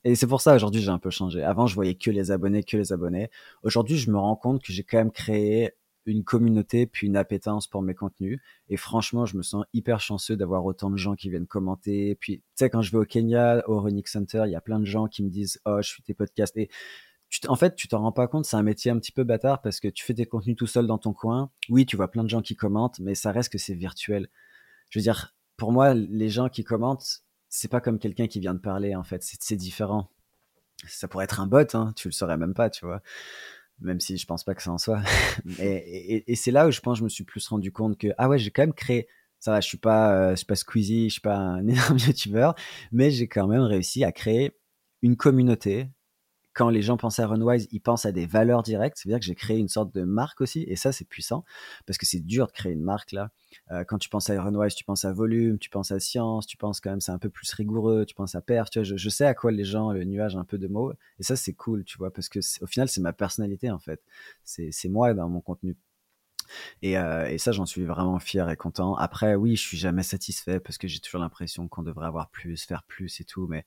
Et c'est pour ça aujourd'hui j'ai un peu changé. Avant je voyais que les abonnés, que les abonnés. Aujourd'hui je me rends compte que j'ai quand même créé une communauté puis une appétence pour mes contenus. Et franchement, je me sens hyper chanceux d'avoir autant de gens qui viennent commenter. Puis, tu sais, quand je vais au Kenya, au Running Center, il y a plein de gens qui me disent, oh, je suis tes podcasts. Et en fait, tu t'en rends pas compte, c'est un métier un petit peu bâtard parce que tu fais tes contenus tout seul dans ton coin. Oui, tu vois plein de gens qui commentent, mais ça reste que c'est virtuel. Je veux dire, pour moi, les gens qui commentent, c'est pas comme quelqu'un qui vient de parler, en fait. C'est différent. Ça pourrait être un bot, hein, tu le saurais même pas, tu vois. Même si je pense pas que ça en soit. et, c'est là où je pense que je me suis plus rendu compte que, ah ouais, j'ai quand même créé. Ça va, je suis pas, euh, je suis pas je suis pas un énorme youtubeur, mais j'ai quand même réussi à créer une communauté quand les gens pensent à Runwise, ils pensent à des valeurs directes. C'est-à-dire que j'ai créé une sorte de marque aussi, et ça, c'est puissant, parce que c'est dur de créer une marque là. Euh, quand tu penses à Runwise, tu penses à volume, tu penses à science, tu penses quand même c'est un peu plus rigoureux, tu penses à perf. Tu vois, je, sais à quoi les gens, le nuage, un peu de mots, et ça, c'est cool, tu vois, parce que au final, c'est ma personnalité en fait. C'est moi dans mon contenu. Et, euh, et, ça, j'en suis vraiment fier et content. Après, oui, je suis jamais satisfait parce que j'ai toujours l'impression qu'on devrait avoir plus, faire plus et tout. Mais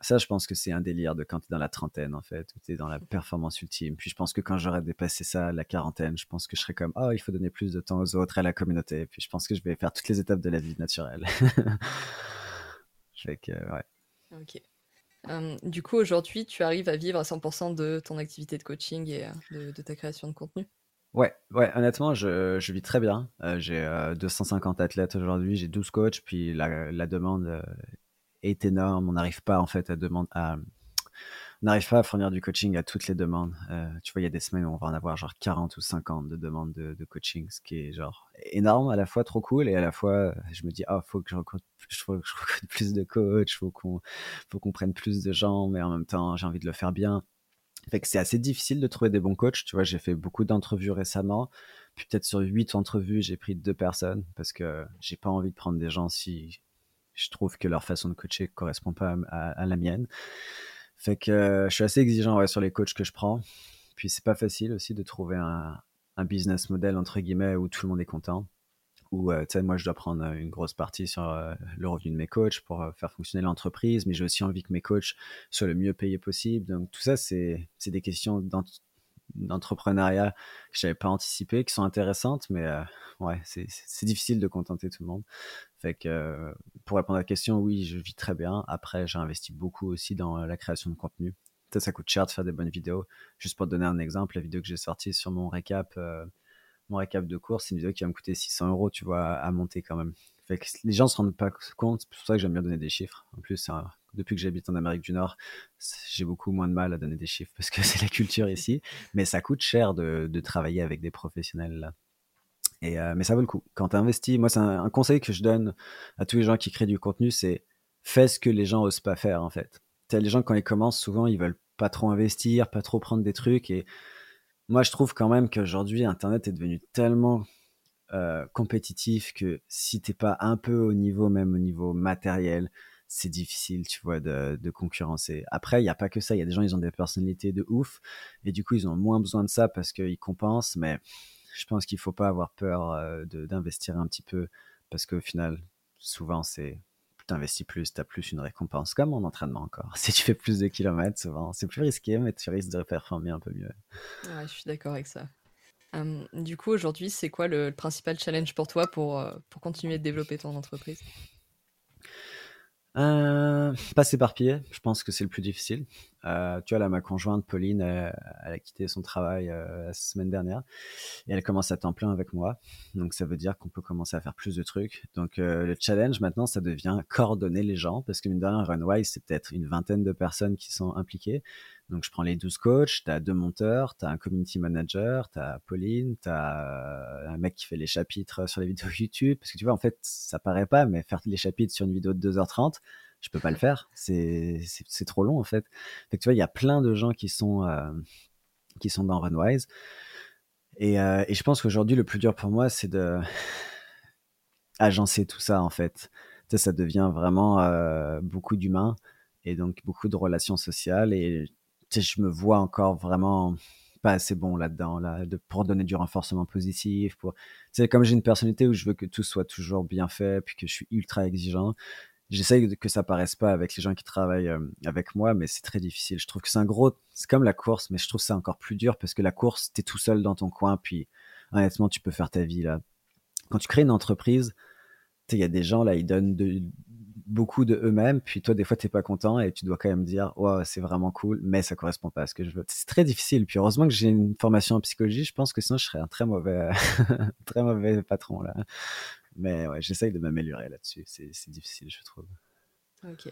ça, je pense que c'est un délire de quand tu es dans la trentaine, en fait, où tu es dans la performance ultime. Puis je pense que quand j'aurai dépassé ça, la quarantaine, je pense que je serai comme, oh, il faut donner plus de temps aux autres, à la communauté. Puis je pense que je vais faire toutes les étapes de la vie naturelle. fait que, ouais. Ok. Hum, du coup, aujourd'hui, tu arrives à vivre à 100% de ton activité de coaching et euh, de, ta création de contenu? Ouais, ouais, honnêtement, je, je vis très bien. Euh, j'ai 250 euh, athlètes aujourd'hui, j'ai 12 coachs, puis la, la demande est énorme. On n'arrive pas en fait à demander à n'arrive pas à fournir du coaching à toutes les demandes. Euh, tu vois, il y a des semaines où on va en avoir genre 40 ou 50 de demandes de, coaching, ce qui est genre énorme, à la fois trop cool et à la fois je me dis ah faut que je recrute, faut plus de coachs, faut qu'on faut qu'on prenne plus de gens, mais en même temps j'ai envie de le faire bien. C'est assez difficile de trouver des bons coachs. Tu vois, j'ai fait beaucoup d'entrevues récemment. Puis peut-être sur huit entrevues, j'ai pris deux personnes parce que j'ai pas envie de prendre des gens si je trouve que leur façon de coacher correspond pas à, la mienne. Fait que euh, je suis assez exigeant sur les coachs que je prends. Puis c'est pas facile aussi de trouver un, business model entre guillemets où tout le monde est content. Où euh, moi je dois prendre une grosse partie sur euh, le revenu de mes coachs pour faire fonctionner l'entreprise, mais j'ai aussi envie que mes coachs soient le mieux payés possible. Donc tout ça, c'est des questions d'entrepreneuriat que j'avais pas anticipé, qui sont intéressantes, mais ouais, c'est difficile de contenter tout le monde. Fait que euh, pour répondre à la question, oui, je vis très bien. Après, j'ai investi beaucoup aussi dans la création de contenu. Ça, ça coûte cher de faire des bonnes vidéos. Juste pour te donner un exemple, la vidéo que j'ai sortie sur mon récap, euh, mon récap de course, c'est une vidéo qui va me coûter 600 euros, tu vois, à monter quand même. Les gens se rendent pas compte. C'est pour ça que j'aime bien donner des chiffres. En plus, depuis que j'habite en Amérique du Nord, j'ai beaucoup moins de mal à donner des chiffres parce que c'est la culture ici. Mais ça coûte cher de, travailler avec des professionnels là. Euh, mais ça vaut le coup. Quand tu investis, moi, c'est un, conseil que je donne à tous les gens qui créent du contenu, c'est fais ce que les gens osent pas faire, en fait. Les gens, quand ils commencent, souvent, ils veulent pas trop investir, pas trop prendre des trucs. Et moi, je trouve quand même qu'aujourd'hui, Internet est devenu tellement euh, compétitif que si t'es pas un peu au niveau, même au niveau matériel, c'est difficile, tu vois, de, concurrencer. Après, il n'y a pas que ça. Il y a des gens, ils ont des personnalités de ouf. Et du coup, ils ont moins besoin de ça parce qu'ils compensent. Mais je pense qu'il faut pas avoir peur euh, d'investir un petit peu parce qu'au final, souvent, c'est tu investis plus, tu as plus une récompense, comme en entraînement encore. Si tu fais plus de kilomètres, souvent, c'est plus risqué, mais tu risques de performer un peu mieux. Ouais, je suis d'accord avec ça. Du coup, aujourd'hui, c'est quoi le, principal challenge pour toi pour, pour continuer de développer ton entreprise? Euh, pas s'éparpiller, je pense que c'est le plus difficile. Euh, tu vois, là, ma conjointe, Pauline, elle, a quitté son travail euh, la semaine dernière et elle commence à temps plein avec moi. Donc, ça veut dire qu'on peut commencer à faire plus de trucs. Donc, euh, le challenge maintenant, ça devient coordonner les gens parce que, mine de rien, Runwise, c'est peut-être une vingtaine de personnes qui sont impliquées. Donc, je prends les 12 coachs, tu as deux monteurs, tu as un community manager, tu as Pauline, tu as un mec qui fait les chapitres sur les vidéos YouTube. Parce que tu vois, en fait, ça paraît pas, mais faire les chapitres sur une vidéo de 2h30, je peux pas le faire. C'est, trop long, en fait. Tu vois, il y a plein de gens qui sont, euh, qui sont dans Runwise. Et, euh, et je pense qu'aujourd'hui, le plus dur pour moi, c'est de agencer tout ça, en fait. Ça devient vraiment euh, beaucoup d'humains et donc beaucoup de relations sociales. Et je me vois encore vraiment pas assez bon là-dedans, là, pour donner du renforcement positif. Pour, comme j'ai une personnalité où je veux que tout soit toujours bien fait, puis que je suis ultra exigeant, j'essaye que ça paraisse pas avec les gens qui travaillent euh, avec moi, mais c'est très difficile. Je trouve que c'est un gros, c'est comme la course, mais je trouve ça encore plus dur parce que la course, t'es tout seul dans ton coin, puis honnêtement, tu peux faire ta vie là. Quand tu crées une entreprise, il y a des gens là, ils donnent de, beaucoup de eux-mêmes, puis toi, des fois, t'es pas content et tu dois quand même dire, ouais, c'est vraiment cool, mais ça correspond pas à ce que je veux. C'est très difficile. Puis heureusement que j'ai une formation en psychologie, je pense que sinon, je serais un très mauvais, très mauvais patron là. Mais ouais, j'essaye de m'améliorer là-dessus. C'est difficile, je trouve. Ok.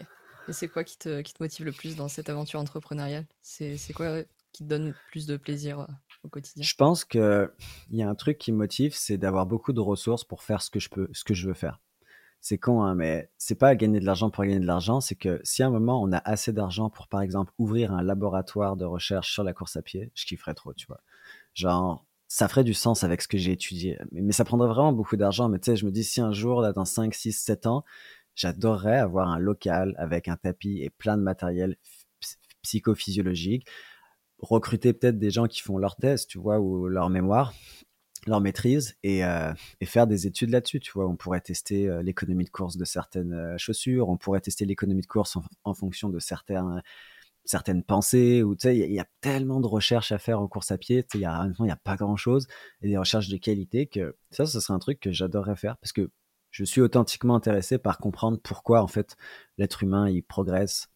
Et c'est quoi qui te, qui te motive le plus dans cette aventure entrepreneuriale? C'est quoi qui te donne plus de plaisir euh, au quotidien? Je pense qu'il y a un truc qui me motive, c'est d'avoir beaucoup de ressources pour faire ce que je peux, ce que je veux faire c'est con, hein, mais c'est pas gagner de l'argent pour gagner de l'argent, c'est que si à un moment on a assez d'argent pour, par exemple, ouvrir un laboratoire de recherche sur la course à pied, je kifferais trop, tu vois. Genre, ça ferait du sens avec ce que j'ai étudié. Mais, ça prendrait vraiment beaucoup d'argent. Mais tu sais, je me dis, si un jour, dans 5, 6, 7 ans, j'adorerais avoir un local avec un tapis et plein de matériel psychophysiologique, recruter peut-être des gens qui font leur thèse, tu vois, ou leur mémoire, leur maîtrise et, euh, et faire des études là-dessus. Tu vois, on pourrait tester euh, l'économie de course de certaines euh, chaussures, on pourrait tester l'économie de course en, fonction de certains, certaines pensées. Ou tu sais, il y, a tellement de recherches à faire en course à pied. Tu sais, il y a il y a pas grand-chose et des recherches de qualité que ça, ce serait un truc que j'adorerais faire parce que je suis authentiquement intéressé par comprendre pourquoi en fait l'être humain il progresse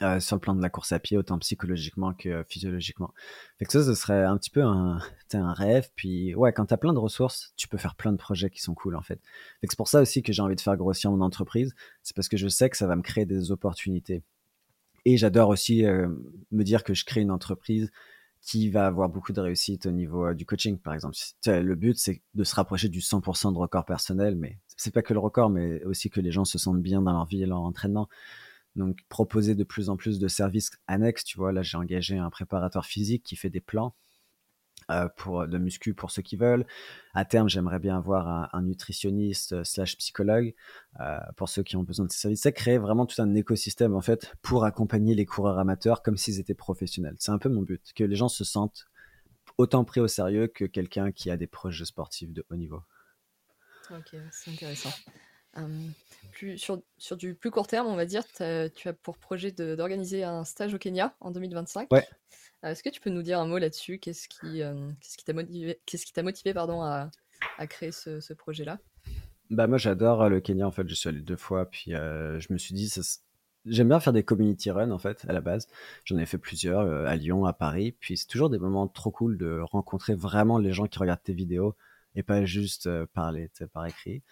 euh, sur le plan de la course à pied, autant psychologiquement que physiologiquement. Fait que ça, ce serait un petit peu un, un rêve. Puis ouais, quand tu as plein de ressources, tu peux faire plein de projets qui sont cool en fait. fait c'est pour ça aussi que j'ai envie de faire grossir mon entreprise. C'est parce que je sais que ça va me créer des opportunités. Et j'adore aussi me dire que je crée une entreprise qui va avoir beaucoup de réussite au niveau du coaching, par exemple. Le but, c'est de se rapprocher du 100% de record personnel, mais c'est pas que le record, mais aussi que les gens se sentent bien dans leur vie et leur entraînement. Donc, proposer de plus en plus de services annexes. Tu vois, là, j'ai engagé un préparateur physique qui fait des plans pour de muscu pour ceux qui veulent. À terme, j'aimerais bien avoir un, nutritionniste euh, slash psychologue euh, pour ceux qui ont besoin de ces services. C'est créer vraiment tout un écosystème en fait pour accompagner les coureurs amateurs comme s'ils étaient professionnels. C'est un peu mon but, que les gens se sentent autant pris au sérieux que quelqu'un qui a des projets sportifs de haut niveau. Ok, c'est intéressant plus, sur, sur, du plus court terme, on va dire, tu as pour projet d'organiser un stage au Kenya en 2025. Ouais. Euh, est-ce que tu peux nous dire un mot là-dessus? Qu'est-ce qui qui t'a motivé, qui t'a motivé pardon, à, à créer ce, ce projet-là? Bah moi j'adore le Kenya en fait. Je suis allé deux fois puis euh, je me suis dit j'aime bien faire des community runs en fait à la base. J'en ai fait plusieurs euh, à Lyon à Paris puis c'est toujours des moments trop cool de rencontrer vraiment les gens qui regardent tes vidéos et pas juste parler par écrit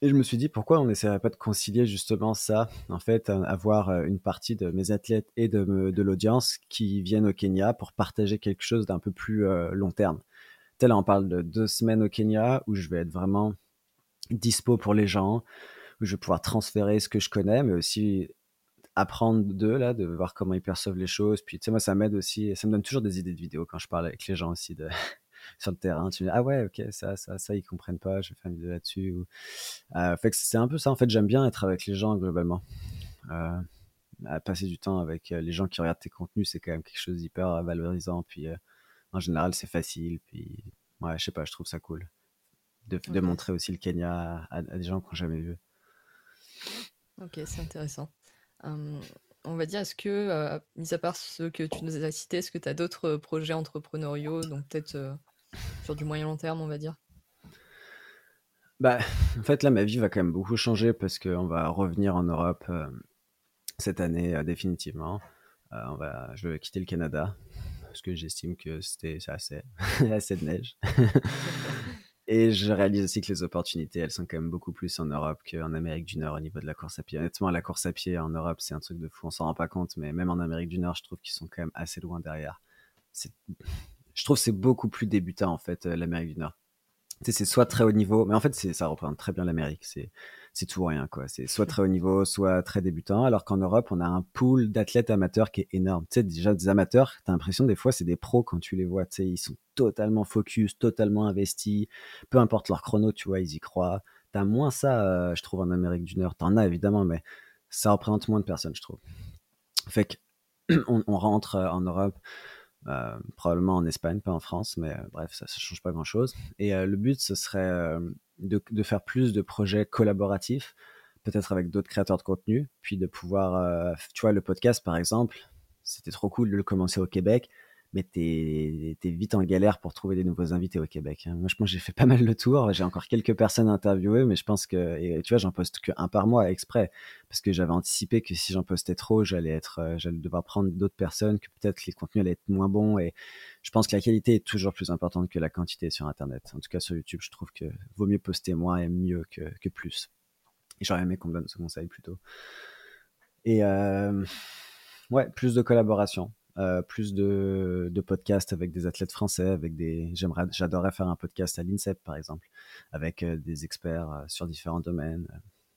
et je me suis dit, pourquoi on n'essaierait pas de concilier justement ça, en fait, avoir euh, une partie de mes athlètes et de, l'audience qui viennent au Kenya pour partager quelque chose d'un peu plus euh, long terme. Tel, on parle de deux semaines au Kenya où je vais être vraiment dispo pour les gens, où je vais pouvoir transférer ce que je connais, mais aussi apprendre d'eux, là, de voir comment ils perçoivent les choses. Puis, tu sais, moi, ça m'aide aussi, ça me donne toujours des idées de vidéos quand je parle avec les gens aussi sur le terrain. Tu dis, ah ouais, ok, ça, ça, ça, ils comprennent pas, je vais faire une vidéo là-dessus. Ou... Euh, fait que c'est un peu ça, en fait, j'aime bien être avec les gens globalement. Euh, passer du temps avec euh, les gens qui regardent tes contenus, c'est quand même quelque chose d'hyper valorisant. Puis euh, en général, c'est facile. Puis ouais, je sais pas, je trouve ça cool de, de montrer aussi le Kenya à, des gens qui n'ont jamais vu. Ok, c'est intéressant. On va dire, est-ce que, mis à part ceux que tu nous as cités, est-ce que tu as d'autres projets entrepreneuriaux, donc peut-être sur du moyen long terme, on va dire bah, en fait, là, ma vie va quand même beaucoup changer parce qu'on va revenir en Europe cette année définitivement. on va, je vais quitter le Canada parce que j'estime que c'était assez, assez de neige. Et je réalise aussi que les opportunités, elles sont quand même beaucoup plus en Europe qu'en Amérique du Nord au niveau de la course à pied. Honnêtement, la course à pied en Europe, c'est un truc de fou. On s'en rend pas compte, mais même en Amérique du Nord, je trouve qu'ils sont quand même assez loin derrière. Je trouve c'est beaucoup plus débutant, en fait, euh, l'Amérique du Nord. C'est soit très haut niveau, mais en fait, ça représente très bien l'Amérique. C'est tout rien quoi. C'est soit très haut niveau, soit très débutant. Alors qu'en Europe, on a un pool d'athlètes amateurs qui est énorme. Tu sais, déjà des amateurs, t'as l'impression des fois c'est des pros quand tu les vois. Tu sais, ils sont totalement focus, totalement investis. Peu importe leur chrono, tu vois, ils y croient. T'as moins ça, euh, je trouve, en Amérique du Nord. T'en as évidemment, mais ça représente moins de personnes, je trouve. Fait que on, rentre euh, en Europe. Euh, probablement en Espagne, pas en France, mais bref, ça ne change pas grand-chose. Et le but, ce serait de, faire plus de projets collaboratifs, peut-être avec d'autres créateurs de contenu, puis de pouvoir, euh, tu vois, le podcast par exemple, c'était trop cool de le commencer au Québec, mais t'es es vite en galère pour trouver des nouveaux invités au Québec. Hein. Moi, j'ai fait pas mal le tour, j'ai encore quelques personnes à interviewer, mais je pense que, tu vois, j'en poste qu'un par mois exprès, parce que j'avais anticipé que si j'en postais trop, j'allais être, euh, j'allais devoir prendre d'autres personnes, que peut-être les contenus allaient être moins bons, et je pense que la qualité est toujours plus importante que la quantité sur Internet. En tout cas, sur YouTube, je trouve que vaut mieux poster moins et mieux que, que plus. Et j'aurais aimé qu'on me donne ce conseil plutôt. Et euh, ouais, plus de collaboration. Euh, plus de, de, podcasts avec des athlètes français, avec des. J'aimerais, j'adorerais faire un podcast à l'INSEP par exemple, avec euh, des experts euh, sur différents domaines.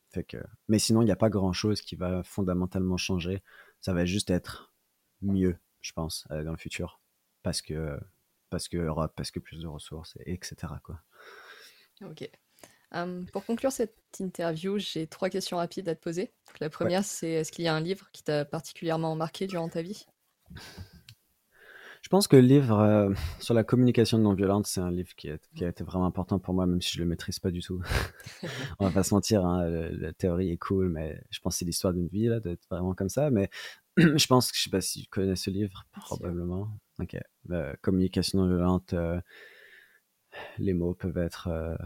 Fait que, mais sinon, il n'y a pas grand chose qui va fondamentalement changer. Ça va juste être mieux, je pense, dans le futur, parce que parce que Europe, parce que plus de ressources, et, etc. Quoi. Ok. Pour conclure cette interview, j'ai trois questions rapides à te poser. la première, c'est est-ce qu'il y a un livre qui t'a particulièrement marqué durant ta vie? Je pense que le livre euh, sur la communication non violente, c'est un livre qui a, qui a, été vraiment important pour moi, même si je le maîtrise pas du tout. On va pas se mentir, hein, la théorie est cool, mais je pense que c'est l'histoire d'une vie, là, d'être vraiment comme ça. Mais je pense que, je sais pas si tu connais ce livre, probablement. Ok. Euh, communication non violente, euh, les mots peuvent être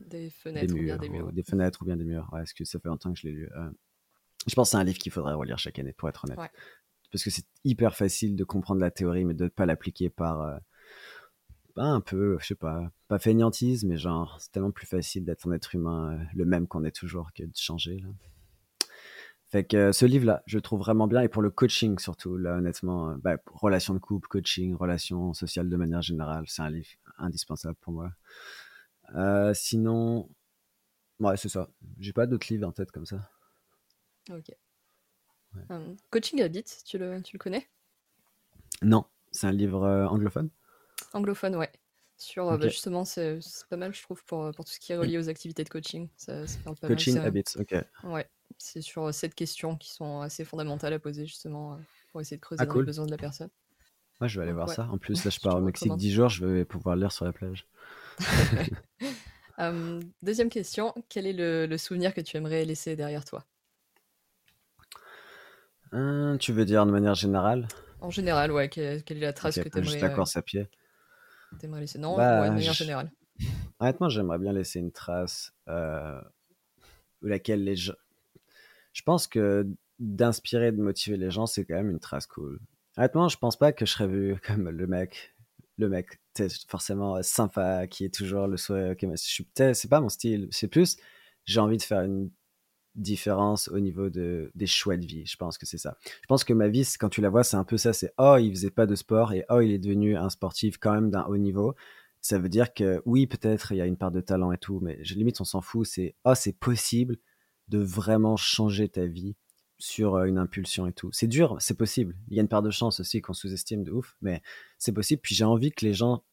des fenêtres ou bien des murs. des fenêtres ou bien des murs. Ouais, est-ce que ça fait longtemps que je l'ai lu? Je pense que c'est un livre qu'il faudrait relire chaque année, pour être honnête. Ouais parce que c'est hyper facile de comprendre la théorie, mais de ne pas l'appliquer par euh, un peu, je sais pas, pas fainéantise, mais genre, c'est tellement plus facile d'être un être humain euh, le même qu'on est toujours que de changer. Fait que euh, ce livre-là, je le trouve vraiment bien, et pour le coaching surtout, là, honnêtement, bah, relation de couple, coaching, relation sociale de manière générale, c'est un livre indispensable pour moi. sinon, ouais, c'est ça. J'ai pas d'autres livres en tête comme ça. Ok. Euh, Coaching Habit, tu le, tu le connais? Non, c'est un livre euh, anglophone Anglophone, ouais. Sur, euh, bah, justement, c'est pas mal, je trouve, pour, pour tout ce qui est relié aux activités de coaching. Ça, coaching Habits, ok. Ouais, c'est sur sept questions qui sont assez fondamentales à poser, justement, pour essayer de creuser ah, dans les besoins de la personne. Moi, je vais aller voir ça. En plus, là, je pars au Mexique 10 jours, je vais pouvoir lire sur la plage. deuxième question, quel est le, le souvenir que tu aimerais laisser derrière toi? Hein, tu veux dire de manière générale? En général, ouais. Quelle, est la trace que tu aimerais... Juste la course à pied. T'aimerais laisser? Non, bah, de manière générale. Honnêtement, j'aimerais bien laisser une trace euh, où laquelle les gens... Je pense que d'inspirer, de motiver les gens, c'est quand même une trace cool. Honnêtement, je pense pas que je serais vu comme le mec, le mec, forcément sympa, qui est toujours le sourire. c'est pas mon style. C'est plus, j'ai envie de faire une différence au niveau de, des choix de vie. Je pense que c'est ça. Je pense que ma vie, quand tu la vois, c'est un peu ça. C'est oh, il faisait pas de sport et oh, il est devenu un sportif quand même d'un haut niveau. Ça veut dire que oui, peut-être il y a une part de talent et tout, mais limite on s'en fout. C'est oh, c'est possible de vraiment changer ta vie sur euh, une impulsion et tout. C'est dur, c'est possible. Il y a une part de chance aussi qu'on sous-estime de ouf, mais c'est possible. Puis j'ai envie que les gens,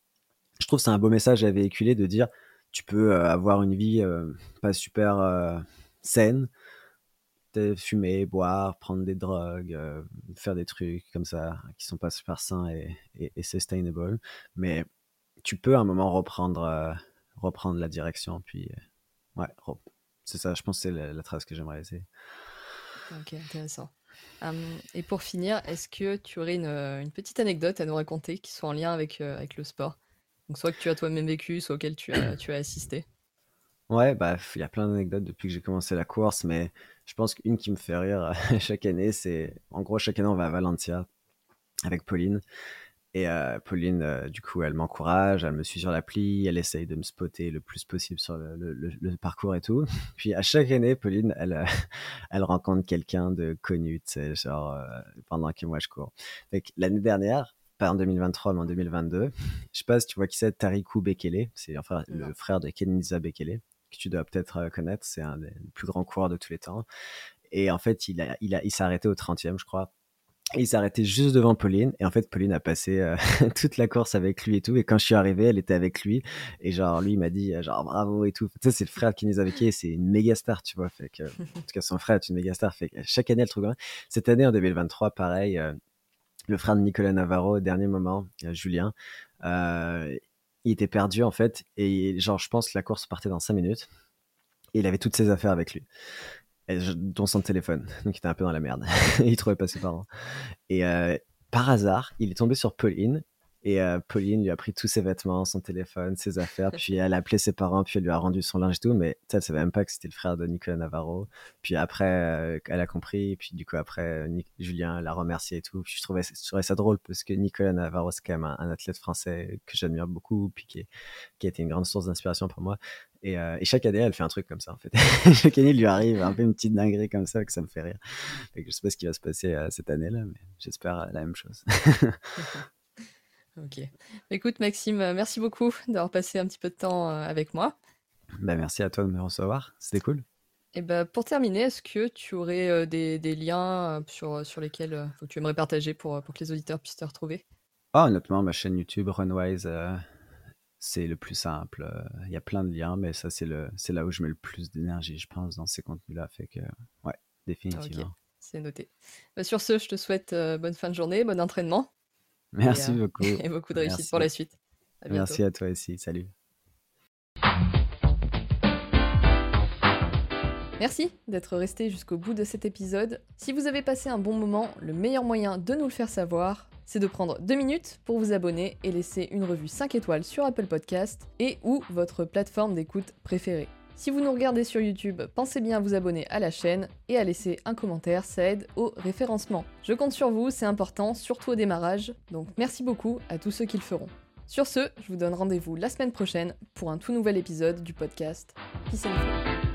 je trouve c'est un beau message à véhiculer de dire tu peux euh, avoir une vie euh, pas super saine, de fumer, boire, prendre des drogues, euh, faire des trucs comme ça qui sont pas super sains et, et, sustainable. Mais tu peux à un moment reprendre, euh, reprendre la direction. Puis, euh, ouais, c'est ça, je pense que c'est la, trace que j'aimerais laisser. Ok, intéressant. Et pour finir, est-ce que tu aurais une, une, petite anecdote à nous raconter qui soit en lien avec, avec le sport? Donc soit que tu as toi-même vécu, soit auquel tu as, tu as assisté. Ouais, bah, il y a plein d'anecdotes depuis que j'ai commencé la course, mais je pense qu'une qui me fait rire chaque année, c'est en gros, chaque année, on va à Valencia avec Pauline. Et euh, Pauline, euh, du coup, elle m'encourage, elle me suit sur l'appli, elle essaye de me spotter le plus possible sur le, le, parcours et tout. Puis à chaque année, Pauline, elle, euh, elle rencontre quelqu'un de connu, tu sais, genre pendant que moi je cours. L'année dernière, pas en 2023, mais en 2022, je sais pas si tu vois qui c'est, Tarikou Bekele, c'est enfin le frère de Kenza Bekele que tu dois peut-être euh, connaître. C'est un des plus grands coureurs de tous les temps. Et en fait, il, a, il, a, il s'est arrêté au 30e, je crois. Il s'est arrêté juste devant Pauline. Et en fait, Pauline a passé euh, toute la course avec lui et tout. Et quand je suis arrivé, elle était avec lui. Et genre, lui, il m'a dit, euh, genre, bravo et tout. Tu sais, c'est le frère qui nous a vécu. C'est une méga star, tu vois. En tout cas, son frère est une méga star. Fait que chaque année, elle trouve Cette année, en 2023, pareil, le frère de Nicolas Navarro, au dernier moment, Julien, il était perdu en fait et genre je pense que la course partait dans 5 minutes et il avait toutes ses affaires avec lui dont son téléphone donc il était un peu dans la merde. Il trouvait pas ses parents. Et euh, par hasard il est tombé sur Pauline et euh, Pauline lui a pris tous ses vêtements, son téléphone, ses affaires, puis elle a appelé ses parents, puis elle lui a rendu son linge et tout, mais elle savait même pas que c'était le frère de Nicolas Navarro. Puis après, euh, elle a compris, puis du coup après, Julien l'a remercié et tout. Je trouvais, ça drôle parce que Nicolas Navarro, c'est quand même un, athlète français que j'admire beaucoup, puis qui, qui, a été une grande source d'inspiration pour moi. Et, euh, et, chaque année, elle fait un truc comme ça, en fait. chaque année, il lui arrive un peu une petite dinguerie comme ça, que ça me fait rire. Fait que je sais pas ce qui va se passer cette année-là, mais j'espère la même chose. Ok. Écoute, Maxime, euh, merci beaucoup d'avoir passé un petit peu de temps euh, avec moi. Bah, merci à toi de me recevoir. C'était cool. Et bah, pour terminer, est-ce que tu aurais euh, des, liens sur, sur lesquels tu aimerais partager pour, pour que les auditeurs puissent te retrouver? Ah, honnêtement, ma chaîne YouTube, Runwise, c'est le plus simple. Il y a plein de liens, mais ça, c'est là où je mets le plus d'énergie, je pense, dans ces contenus-là. Fait que, ouais, définitivement. Ok, c'est noté. Bah, sur ce, je te souhaite bonne fin de journée, bon entraînement. Merci beaucoup. Et beaucoup de réussite pour la suite. Merci à toi aussi. Salut. Merci d'être resté jusqu'au bout de cet épisode. Si vous avez passé un bon moment, le meilleur moyen de nous le faire savoir, c'est de prendre deux minutes pour vous abonner et laisser une revue 5 étoiles sur Apple Podcast et ou votre plateforme d'écoute préférée. Si vous nous regardez sur YouTube, pensez bien à vous abonner à la chaîne et à laisser un commentaire, ça aide au référencement. Je compte sur vous, c'est important, surtout au démarrage, donc merci beaucoup à tous ceux qui le feront. Sur ce, je vous donne rendez-vous la semaine prochaine pour un tout nouvel épisode du podcast Peace and